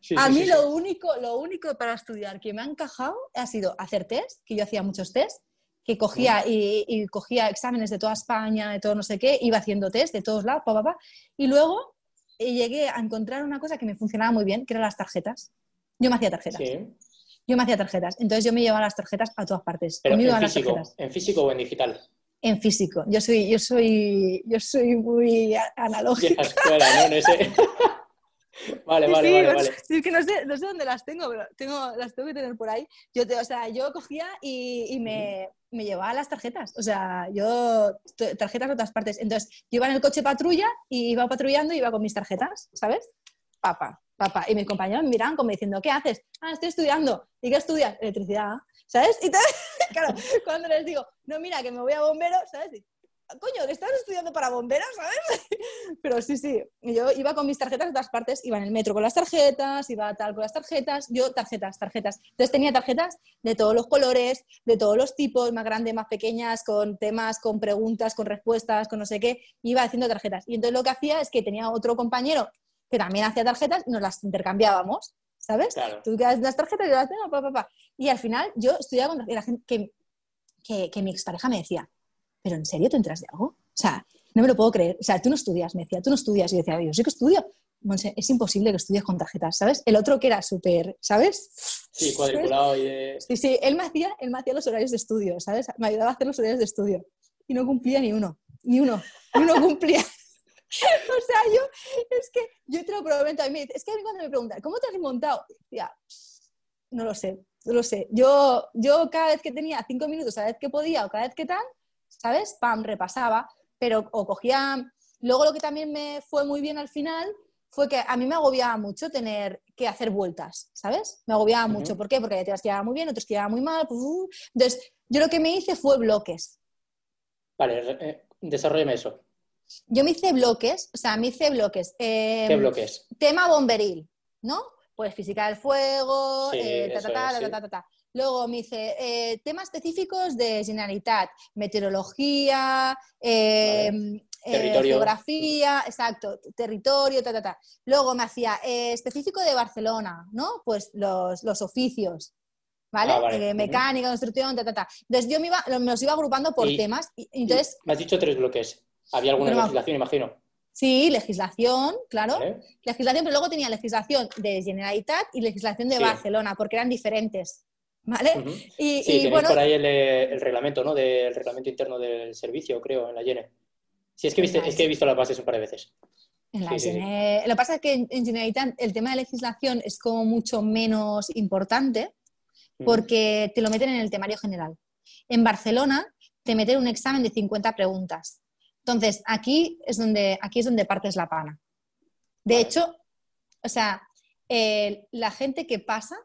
Sí, A sí, mí sí, lo único, lo único para estudiar que me ha encajado ha sido hacer test, que yo hacía muchos test, que cogía y, y cogía exámenes de toda España, de todo no sé qué, iba haciendo test de todos lados, pa, pa, pa, y luego eh, llegué a encontrar una cosa que me funcionaba muy bien, que eran las tarjetas. Yo me hacía tarjetas. Sí. Yo me hacía tarjetas. Entonces yo me llevaba las tarjetas a todas partes. Pero Conmigo en las físico, tarjetas. en físico o en digital. En físico. Yo soy, yo soy, yo soy muy analógica. Escuela, ¿no? En ese- vale, vale, sí, vale, vale. sí, es que no sé, no sé dónde las tengo, pero tengo, las tengo que tener por ahí. Yo, te- o sea, yo cogía y, y me, me llevaba las tarjetas. O sea, yo tarjetas de otras partes. Entonces, yo iba en el coche patrulla y iba patrullando y iba con mis tarjetas, ¿sabes? Papá, papá. Y mis compañeros me miraban como diciendo, ¿qué haces? Ah, estoy estudiando. ¿Y qué estudias? Electricidad. ¿Sabes? Y entonces, claro, cuando les digo, no, mira, que me voy a bombero, ¿sabes? Y, Coño, que estás estudiando para bomberos, ¿sabes? Pero sí, sí, yo iba con mis tarjetas de todas partes, iba en el metro con las tarjetas, iba tal con las tarjetas, yo tarjetas, tarjetas. Entonces tenía tarjetas de todos los colores, de todos los tipos, más grandes, más pequeñas, con temas, con preguntas, con respuestas, con no sé qué, iba haciendo tarjetas. Y entonces lo que hacía es que tenía otro compañero que también hacía tarjetas y nos las intercambiábamos, ¿sabes? Claro. Tú quedas las tarjetas y yo las tengo, pa, pa, pa. Y al final yo estudiaba con la gente que, que, que mi expareja me decía, ¿pero en serio te entras de algo? O sea, no me lo puedo creer. O sea, tú no estudias, me decía, tú no estudias. Y yo decía, yo sí que estudio. Monse, es imposible que estudies con tarjetas, ¿sabes? El otro que era súper, ¿sabes? Sí, cuadriculado y de... Sí, sí, él me, hacía, él me hacía los horarios de estudio, ¿sabes? Me ayudaba a hacer los horarios de estudio. Y no cumplía ni uno, ni uno, ni uno cumplía. o sea, yo, es que, yo te lo prometo, a mí, es que a mí cuando me preguntan, ¿cómo te has remontado? Ya, no lo sé, no lo sé. Yo, yo cada vez que tenía cinco minutos, cada vez que podía o cada vez que tal, ¿sabes? Pam, repasaba, pero o cogía... Luego lo que también me fue muy bien al final fue que a mí me agobiaba mucho tener que hacer vueltas, ¿sabes? Me agobiaba mucho. ¿Por qué? Porque hay días que muy bien, otros que iba muy mal. Pues, uh. Entonces, yo lo que me hice fue bloques. Vale, eh, desarrollame eso. Yo me hice bloques, o sea, me hice bloques. Em, ¿Qué bloques? Tema bomberil, ¿no? Pues física del fuego, eh, ta, ta, ta, ta, Luego me hice eh, temas específicos de Generalitat, meteorología, em, eh, geografía, exacto, territorio, ta, ta, ta. Luego me hacía específico de Barcelona, ¿no? Pues los, los oficios, ¿vale? Ah, mecánica, construcción, ta, ta, ta. Entonces yo me, iba, me los iba agrupando por temas. Y, entonces, me has dicho tres bloques. Había alguna legislación, imagino. Sí, legislación, claro. Legislación, pero luego tenía legislación de Generalitat y legislación de Barcelona, porque eran diferentes. ¿Vale? y, sí, bueno, por ahí el, reglamento, ¿no? Del reglamento interno del servicio, creo, en la Gene. Sí, es que, es que he visto las bases un par de veces. En la Lo que pasa es que en Generalitat el tema de legislación es como mucho menos importante porque te lo meten en el temario general. En Barcelona te meten un examen de 50 preguntas. Entonces, aquí es donde, aquí es donde partes la pana. De hecho, o sea, la gente que pasa,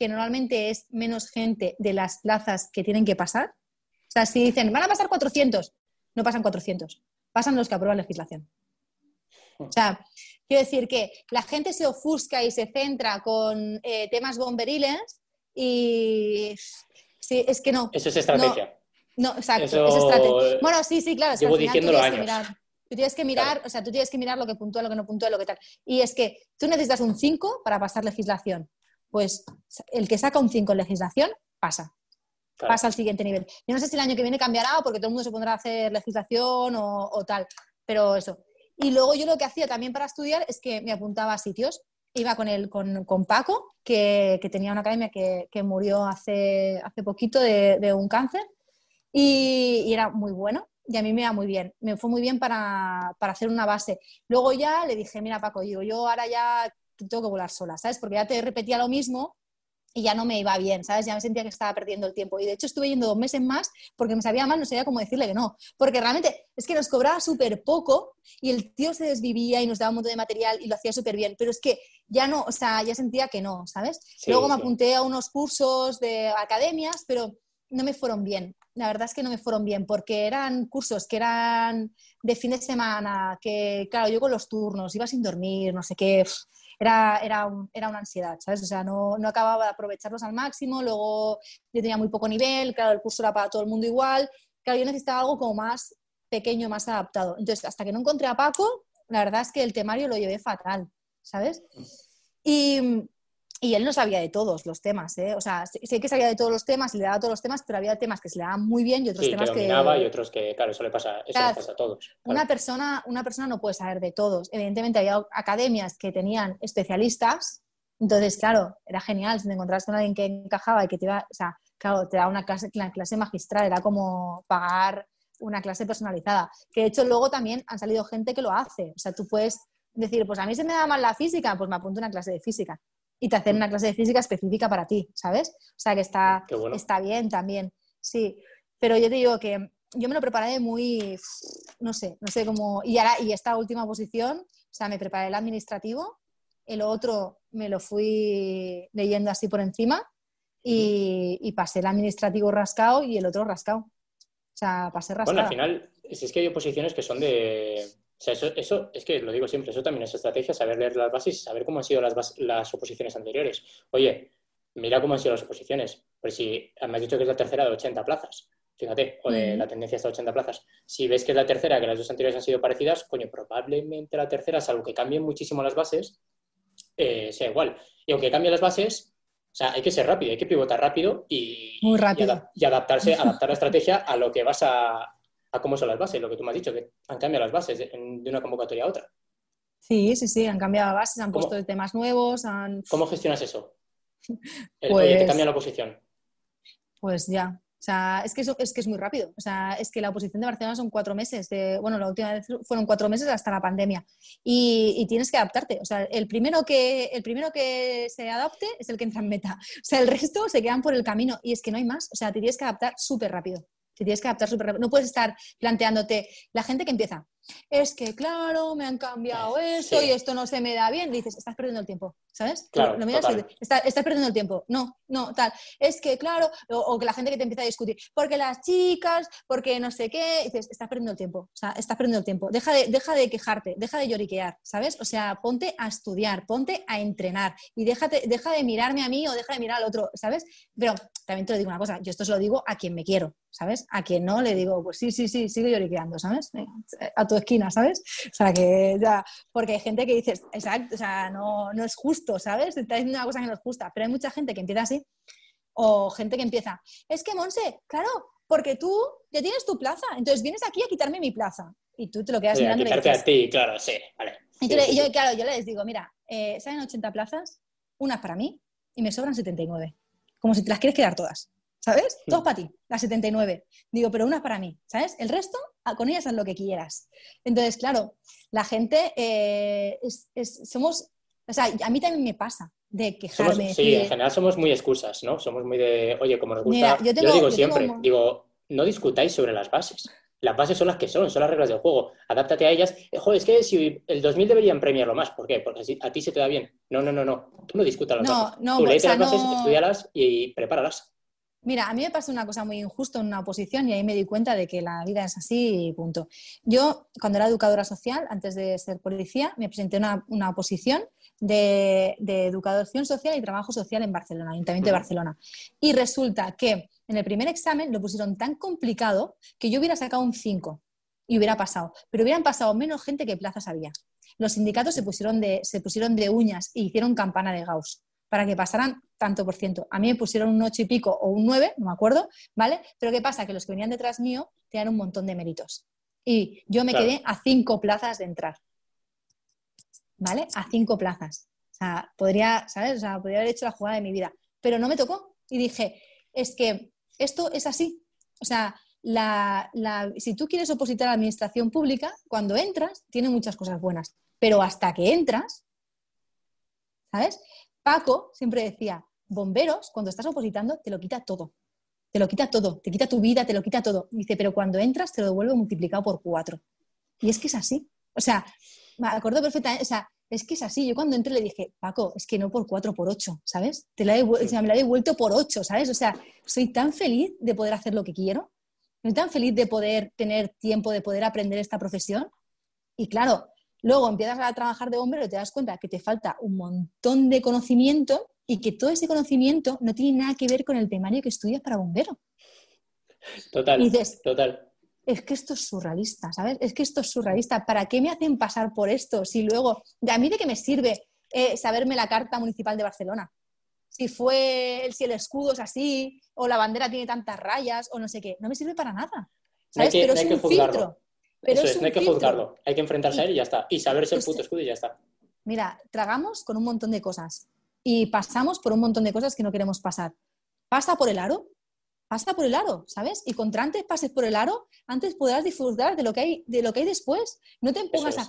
que normalmente es menos gente de las plazas que tienen que pasar, o sea, si dicen, van a pasar 400, no pasan 400, pasan los que aprueban legislación. O sea, quiero decir que la gente se ofusca y se centra con eh, temas bomberiles y sí, es que no. Eso es estrategia. No, exacto, es estrategia. Bueno, sí, sí, claro. Es llevo diciéndolo años. mirar, tú tienes que mirar, o sea, tú tienes que mirar lo que puntúa, lo que no puntúa, lo que tal. Y es que tú necesitas un 5 para pasar legislación. Pues el que saca un 5 en legislación, pasa. Pasa al siguiente nivel. Yo no sé si el año que viene cambiará o porque todo el mundo se pondrá a hacer legislación o, tal, pero eso. Y luego yo lo que hacía también para estudiar es que me apuntaba a sitios. Iba con, el, con, con Paco, que, que, tenía una academia que, que murió hace, hace poquito de, de un cáncer y, era muy bueno y a mí me iba muy bien. Me fue muy bien para, para, hacer una base. Luego ya le dije, mira Paco, digo, yo ahora ya tengo que volar sola, ¿sabes? Porque ya te repetía lo mismo y ya no me iba bien, ¿sabes? Ya me sentía que estaba perdiendo el tiempo. Y de hecho estuve yendo dos meses más porque me sabía mal, no sabía cómo decirle que no. Porque realmente es que nos cobraba súper poco y el tío se desvivía y nos daba un montón de material y lo hacía súper bien. Pero es que ya no, o sea, ya sentía que no, ¿sabes? Luego me apunté a unos cursos de academias, pero no me fueron bien la verdad es que no me fueron bien, porque eran cursos que eran de fin de semana, que claro, yo con los turnos iba sin dormir, no sé qué, era, era, era una ansiedad, ¿sabes? O sea, no, no, acababa de aprovecharlos al máximo, luego yo tenía muy poco nivel, claro, el curso era para todo el mundo igual, claro, yo necesitaba algo como más pequeño, más adaptado. Entonces, hasta que no encontré a Paco, la verdad es que el temario lo llevé fatal, ¿sabes? Y, y él no sabía de todos los temas, ¿eh? O sea, sé que sabía de todos los temas y le daba todos los temas, pero había temas que se le daban muy bien y otros temas que... dominaba y otros que, claro, eso le pasa, eso le pasa a todos. Una, persona, una persona no puede saber de todos. Evidentemente había academias que tenían especialistas, entonces, claro, era genial si te encontrabas con alguien que encajaba y que te iba, o sea, claro, te daba una clase, una clase magistral, era como pagar una clase personalizada. Que de hecho luego también han salido gente que lo hace. O sea, tú puedes decir, pues a mí se me da mal la física, pues me apunto a una clase de física y te hacen una clase de física específica para ti, ¿sabes? O sea que está, está bien también, sí. Pero yo te digo que yo me lo preparé muy, no sé, no sé cómo, y ahora, y esta última posición, o sea, me preparé el administrativo, el otro me lo fui leyendo así por encima y, y pasé el administrativo rascado y el otro rascado. O sea, pasé rascado. Bueno, al final, si es que hay oposiciones que son de, o sea, eso, eso, es que lo digo siempre, eso también es estrategia, saber leer las bases y saber cómo han sido las, las oposiciones anteriores. Oye, mira cómo han sido las oposiciones. Pues si me has dicho que es la tercera de 80 plazas, fíjate, o de la tendencia hasta 80 plazas. Si ves que es la tercera, que las dos anteriores han sido parecidas, coño, probablemente la tercera, salvo que cambien muchísimo las bases, eh, sea igual. Y aunque cambien las bases, o sea, hay que ser rápido, hay que pivotar rápido y, Muy rápido. y adaptarse, adaptar la estrategia a lo que vas a, a cómo son las bases, lo que tú me has dicho, que han cambiado las bases de, una convocatoria a otra. Sí, sí, sí, han cambiado bases, han puesto temas nuevos. Han... ¿Cómo gestionas eso? El, pues, te cambia la posición. Pues ya, O sea, es que, eso, es que es muy rápido. O sea, es que la oposición de Barcelona son cuatro meses. De, bueno, la última vez fueron cuatro meses hasta la pandemia. Y, y, tienes que adaptarte. O sea, el primero, que, el primero que se adapte es el que entra en meta. O sea, el resto se quedan por el camino. Y es que no hay más. O sea, te tienes que adaptar súper rápido. Te tienes que adaptar súper rápido. No puedes estar planteándote la gente que empieza es que, claro, me han cambiado esto y esto no se me da bien. dices, estás perdiendo el tiempo, ¿sabes? Claro, estás, perdiendo el tiempo. No, no, tal. Es que, claro, o, que la gente que te empieza a discutir, porque las chicas, porque no sé qué, dices, estás perdiendo el tiempo. O sea, estás perdiendo el tiempo. Deja de, deja de quejarte, deja de lloriquear, ¿sabes? O sea, ponte a estudiar, ponte a entrenar y déjate, deja de mirarme a mí o deja de mirar al otro, ¿sabes? Pero también te lo digo una cosa, yo esto se lo digo a quien me quiero, ¿sabes? A quien no le digo, pues sí, sí, sí, sigue lloriqueando, ¿sabes? A tu esquina, ¿sabes? O sea, que ya, porque hay gente que dice, exacto, o sea, no, no es justo, ¿sabes? Está diciendo una cosa que no es justa, pero hay mucha gente que empieza así, o gente que empieza, es que Monse, claro, porque tú ya tienes tu plaza, entonces vienes aquí a quitarme mi plaza. Y tú te lo quedas mirando. A quitarte a ti, claro, sí, vale. Y, yo, claro, yo les digo, mira, eh, salen 80 plazas, unas para mí y me sobran 79. Como si te las quieres quedar todas. ¿Sabes? Todos para ti, las 79. Digo, pero una para mí, ¿sabes? El resto, con ellas haz lo que quieras. Entonces, claro, la gente eh, somos, o sea, a mí también me pasa de quejarme. sí, en general somos muy excusas, ¿no? Somos muy de, oye, como nos gusta, yo, lo digo siempre, digo, no discutáis sobre las bases. Las bases son las que son, son las reglas del juego. Adáptate a ellas. Eh, joder, es que si el 2000 deberían premiarlo más. ¿Por qué? Porque a ti se te da bien. No, no, no, no. Tú no discutas las bases. No, Tú lees las bases, estudialas y prepáralas. Mira, a mí me pasó una cosa muy injusta en una oposición y ahí me di cuenta de que la vida es así y punto. Yo, cuando era educadora social, antes de ser policía, me presenté una, una oposición de, educación social y trabajo social en Barcelona, Ayuntamiento de Barcelona. Y resulta que en el primer examen lo pusieron tan complicado que yo hubiera sacado un 5 y hubiera pasado, pero hubieran pasado menos gente que plazas había. Los sindicatos se pusieron de, se pusieron de uñas y hicieron campana de Gauss para que pasaran tanto por ciento. A mí me pusieron un 8 y pico o un 9, no me acuerdo, ¿vale? Pero ¿qué pasa? Que los que venían detrás mío tenían un montón de méritos. Y yo me quedé a cinco plazas de entrar. ¿Vale? A cinco plazas. O sea, podría, ¿sabes? O sea, podría haber hecho la jugada de mi vida. Pero no me tocó. Y dije, es que esto es así. O sea, si tú quieres opositar a la administración pública, cuando entras, tiene muchas cosas buenas. Pero hasta que entras, ¿sabes? Paco siempre decía, bomberos, cuando estás opositando, te lo quita todo. Te lo quita todo, te quita tu vida, te lo quita todo. Dice, pero cuando entras te lo devuelve multiplicado por cuatro. Y es que es así. O sea, me acuerdo perfectamente, o sea, es que es así. Yo cuando entré le dije, Paco, es que no por cuatro, por ocho, ¿sabes? Te la he, me la he devuelto por ocho, ¿sabes? O sea, soy tan feliz de poder hacer lo que quiero, soy tan feliz de poder tener tiempo, de poder aprender esta profesión. Y claro, Luego empiezas a trabajar de bombero y te das cuenta que te falta un montón de conocimiento y que todo ese conocimiento no tiene nada que ver con el temario que estudias para bombero. Total. dices, total. Es que esto es surrealista, ¿sabes? Es que esto es surrealista. ¿Para qué me hacen pasar por esto? Si luego, ¿a mí de qué me sirve eh, saberme la carta municipal de Barcelona? Si fue, si el escudo es así, o la bandera tiene tantas rayas, o no sé qué. No me sirve para nada. ¿Sabes? Pero es un filtro. Eso es, no hay que juzgarlo, hay que enfrentarse a él y ya está. Y saberse el puto escudo y ya está. Mira, tragamos con un montón de cosas y pasamos por un montón de cosas que no queremos pasar. Pasa por el aro, pasa por el aro, ¿sabes? Y contra antes pases por el aro, antes podrás disfrutar de lo que hay, de lo que hay después. No te empujas a.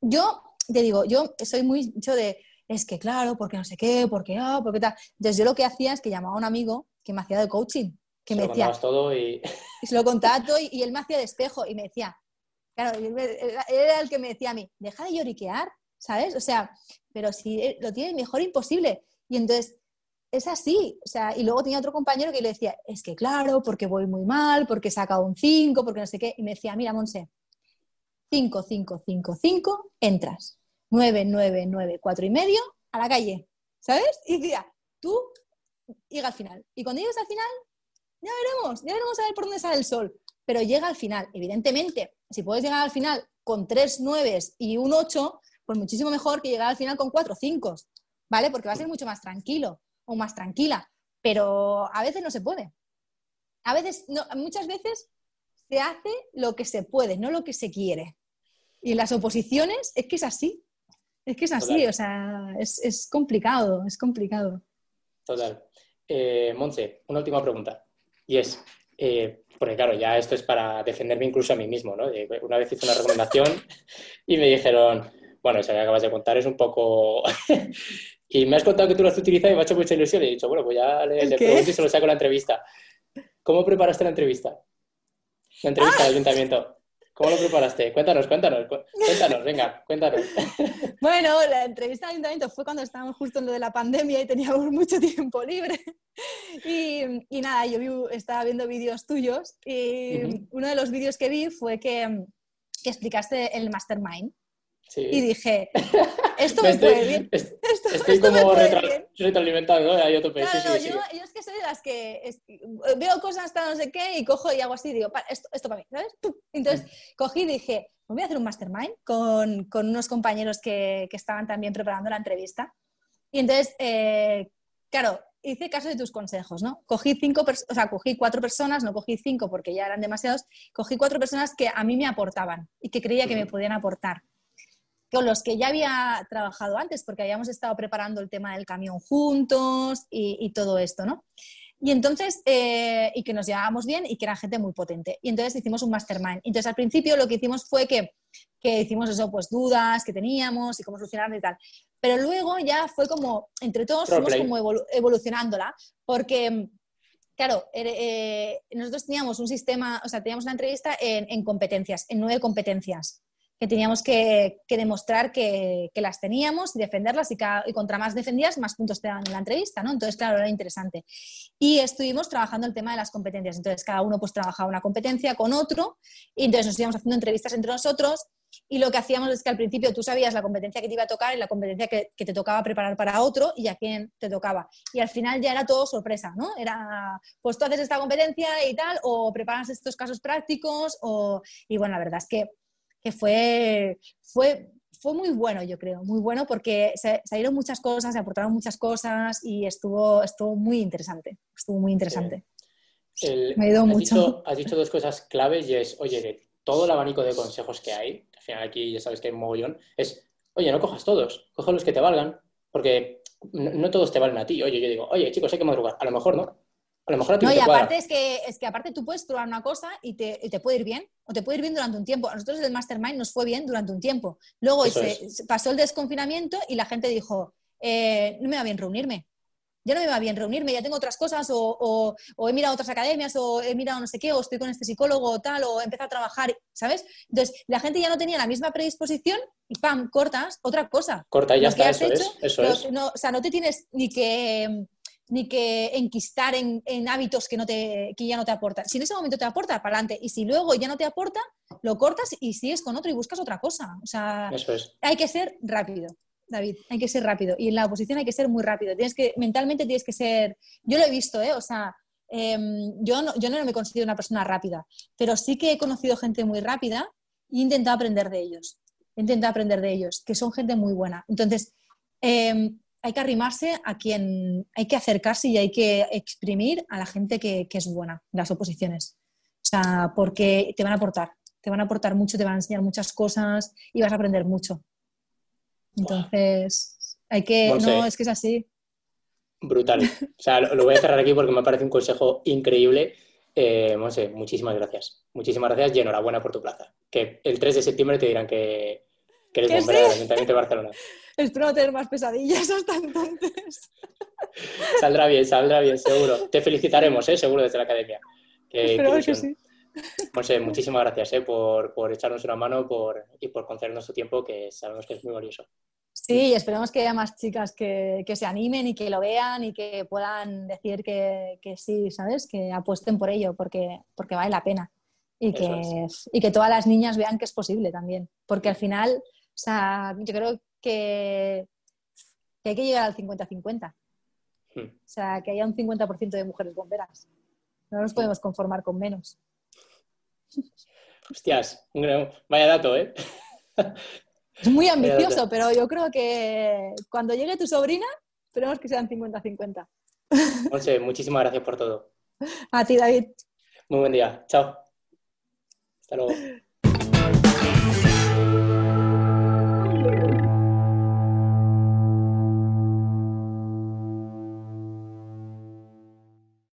Yo te digo, yo soy muy mucho de es que claro, porque no sé qué, porque ah, porque tal. Entonces yo lo que hacía es que llamaba a un amigo que me hacía de coaching, que me decía. todo y... se lo contaba todo y, él me hacía de espejo y me decía, Claro, era el que me decía a mí, deja de lloriquear, ¿sabes? O sea, pero si lo tiene mejor imposible. Y entonces, es así. O sea, y luego tenía otro compañero que le decía, es que claro, porque voy muy mal, porque he sacado un 5, porque no sé qué. Y me decía, mira, Monse, 5, 5, 5, 5, entras. 9, 9, 9, 4 y medio, a la calle. ¿Sabes? Y decía, tú llega al final. Y cuando llegues al final, ya veremos, ya veremos a ver por dónde sale el sol. Pero llega al final. Evidentemente, si puedes llegar al final con tres nueves y un ocho, pues muchísimo mejor que llegar al final con cuatro cinco, ¿vale? Porque va a ser mucho más tranquilo o más tranquila, pero a veces no se puede. A veces, muchas veces se hace lo que se puede, no lo que se quiere. Y en las oposiciones es que es así. Es que es así, o sea, es, complicado, es complicado. Total. Eh, Monse, una última pregunta. Y es, eh, porque claro, ya esto es para defenderme incluso a mí mismo, ¿no? Una vez hice una recomendación y me dijeron, bueno, eso que acabas de contar es un poco... y me has contado que tú lo has utilizado y me ha hecho mucha ilusión y he dicho, bueno, pues ya le, le pregunto y se lo saco la entrevista. ¿Cómo preparaste la entrevista? La entrevista del ayuntamiento. ¿Cómo lo preparaste? Cuéntanos, cuéntanos, cuéntanos, venga, cuéntanos. Bueno, la entrevista del ayuntamiento fue cuando estábamos justo en lo de la pandemia y teníamos mucho tiempo libre. Y, nada, yo estaba viendo vídeos tuyos y uno de los vídeos que vi fue que, que explicaste el mastermind. Y dije, esto me, puede bien. estoy como retroalimentado, ¿no? Hay otro yo, es que soy de las que veo cosas hasta no sé qué y cojo y hago así y digo, esto, esto para mí, ¿sabes? Entonces cogí y dije, voy a hacer un mastermind con, con unos compañeros que, que, estaban también preparando la entrevista. Y entonces, eh, claro, hice caso de tus consejos, ¿no? Cogí cinco, o sea, cogí cuatro personas, no cogí cinco porque ya eran demasiados, cogí cuatro personas que a mí me aportaban y que creía que me podían aportar con los que ya había trabajado antes, porque habíamos estado preparando el tema del camión juntos y, todo esto, ¿no? Y entonces, eh, y que nos llevábamos bien y que era gente muy potente. Y entonces hicimos un mastermind. Entonces, al principio lo que hicimos fue que, que hicimos eso, pues dudas que teníamos y cómo solucionarlo y tal. Pero luego ya fue como, entre todos, fuimos como evolucionándola, porque claro, eh, nosotros teníamos un sistema, o sea, teníamos una entrevista en, en, competencias, en nueve competencias que teníamos que, demostrar que, las teníamos y defenderlas y, contra más defendías, más puntos te daban en la entrevista, ¿no? Entonces, claro, era interesante. Y estuvimos trabajando el tema de las competencias. Entonces, cada uno pues trabajaba una competencia con otro y entonces nos íbamos haciendo entrevistas entre nosotros y lo que hacíamos es que al principio tú sabías la competencia que te iba a tocar y la competencia que, que, te tocaba preparar para otro y a quién te tocaba. Y al final ya era todo sorpresa, ¿no? Era, pues tú haces esta competencia y tal, o preparas estos casos prácticos, o... y bueno, la verdad es que que fue, fue, fue muy bueno, yo creo, muy bueno porque se, salieron muchas cosas, se aportaron muchas cosas y estuvo, estuvo muy interesante, estuvo muy interesante. Me ayudó mucho. Dicho, has dicho dos cosas claves y es, oye, todo el abanico de consejos que hay, al final aquí ya sabes que hay un mogollón, es, oye, no cojas todos, coja los que te valgan, porque no, no, todos te valen a ti. Oye, yo digo, oye, chicos, hay que madrugar. A lo mejor no. A lo mejor a ti no, y aparte es que, es que aparte tú puedes probar una cosa y te, te, puede ir bien, o te puede ir bien durante un tiempo. A nosotros el Mastermind nos fue bien durante un tiempo. Luego se, pasó el desconfinamiento y la gente dijo, eh, no me va bien reunirme. Ya no me va bien reunirme, ya tengo otras cosas, o, o, he mirado otras academias, o he mirado no sé qué, o estoy con este psicólogo o tal, o he empezado a trabajar, ¿sabes? Entonces, la gente ya no tenía la misma predisposición y ¡pam! cortas otra cosa. Corta y ya está, eso, es, eso es. No, o sea, no te tienes ni que ni que enquistar en, hábitos que, no te, que ya no te aportan. Si en ese momento te aporta, para adelante. Y si luego ya no te aporta, lo cortas y sigues con otro y buscas otra cosa. O sea, hay que ser rápido. David, hay que ser rápido. Y en la oposición hay que ser muy rápido. Tienes que, mentalmente tienes que ser. Yo lo he visto, ¿eh? O sea, em, yo, no, yo no me considero una persona rápida, pero sí que he conocido gente muy rápida e intentado aprender de ellos. He intentado aprender de ellos, que son gente muy buena. Entonces, eh, hay que arrimarse a quien hay que acercarse y hay que exprimir a la gente que, es buena las oposiciones. O sea, porque te van a aportar, te van a aportar mucho, te van a enseñar muchas cosas y vas a aprender mucho. Entonces, hay que, no, es que es así. Brutal. O sea, lo, voy a cerrar aquí porque me parece un consejo increíble. Eh, muchísimas gracias. Muchísimas gracias y enhorabuena por tu plaza. Que el 3 de septiembre te dirán que, que eres bombera del Ayuntamiento de Barcelona. Espero no tener más pesadillas hasta entonces. Saldrá bien, saldrá bien, seguro. Te felicitaremos, ¿eh? seguro, desde la academia. Espero que sí. Monse, muchísimas gracias ¿eh? por, por, echarnos una mano por, y por concedernos tu tiempo, que sabemos que es muy valioso. Sí, esperemos que haya más chicas que, que, se animen y que lo vean y que puedan decir que, que, sí, ¿sabes? Que apuesten por ello, porque, porque vale la pena. Y que, y que todas las niñas vean que es posible también. Porque al final, o sea, yo creo que, hay que llegar al 50-50. Hmm. O sea, que haya un 50% de mujeres bomberas. No nos podemos conformar con menos. Hostias, vaya dato, ¿eh? Es muy ambicioso, pero yo creo que cuando llegue tu sobrina, esperemos que sean 50-50. José, muchísimas gracias por todo. A ti, David. Muy buen día. Chao. Hasta luego.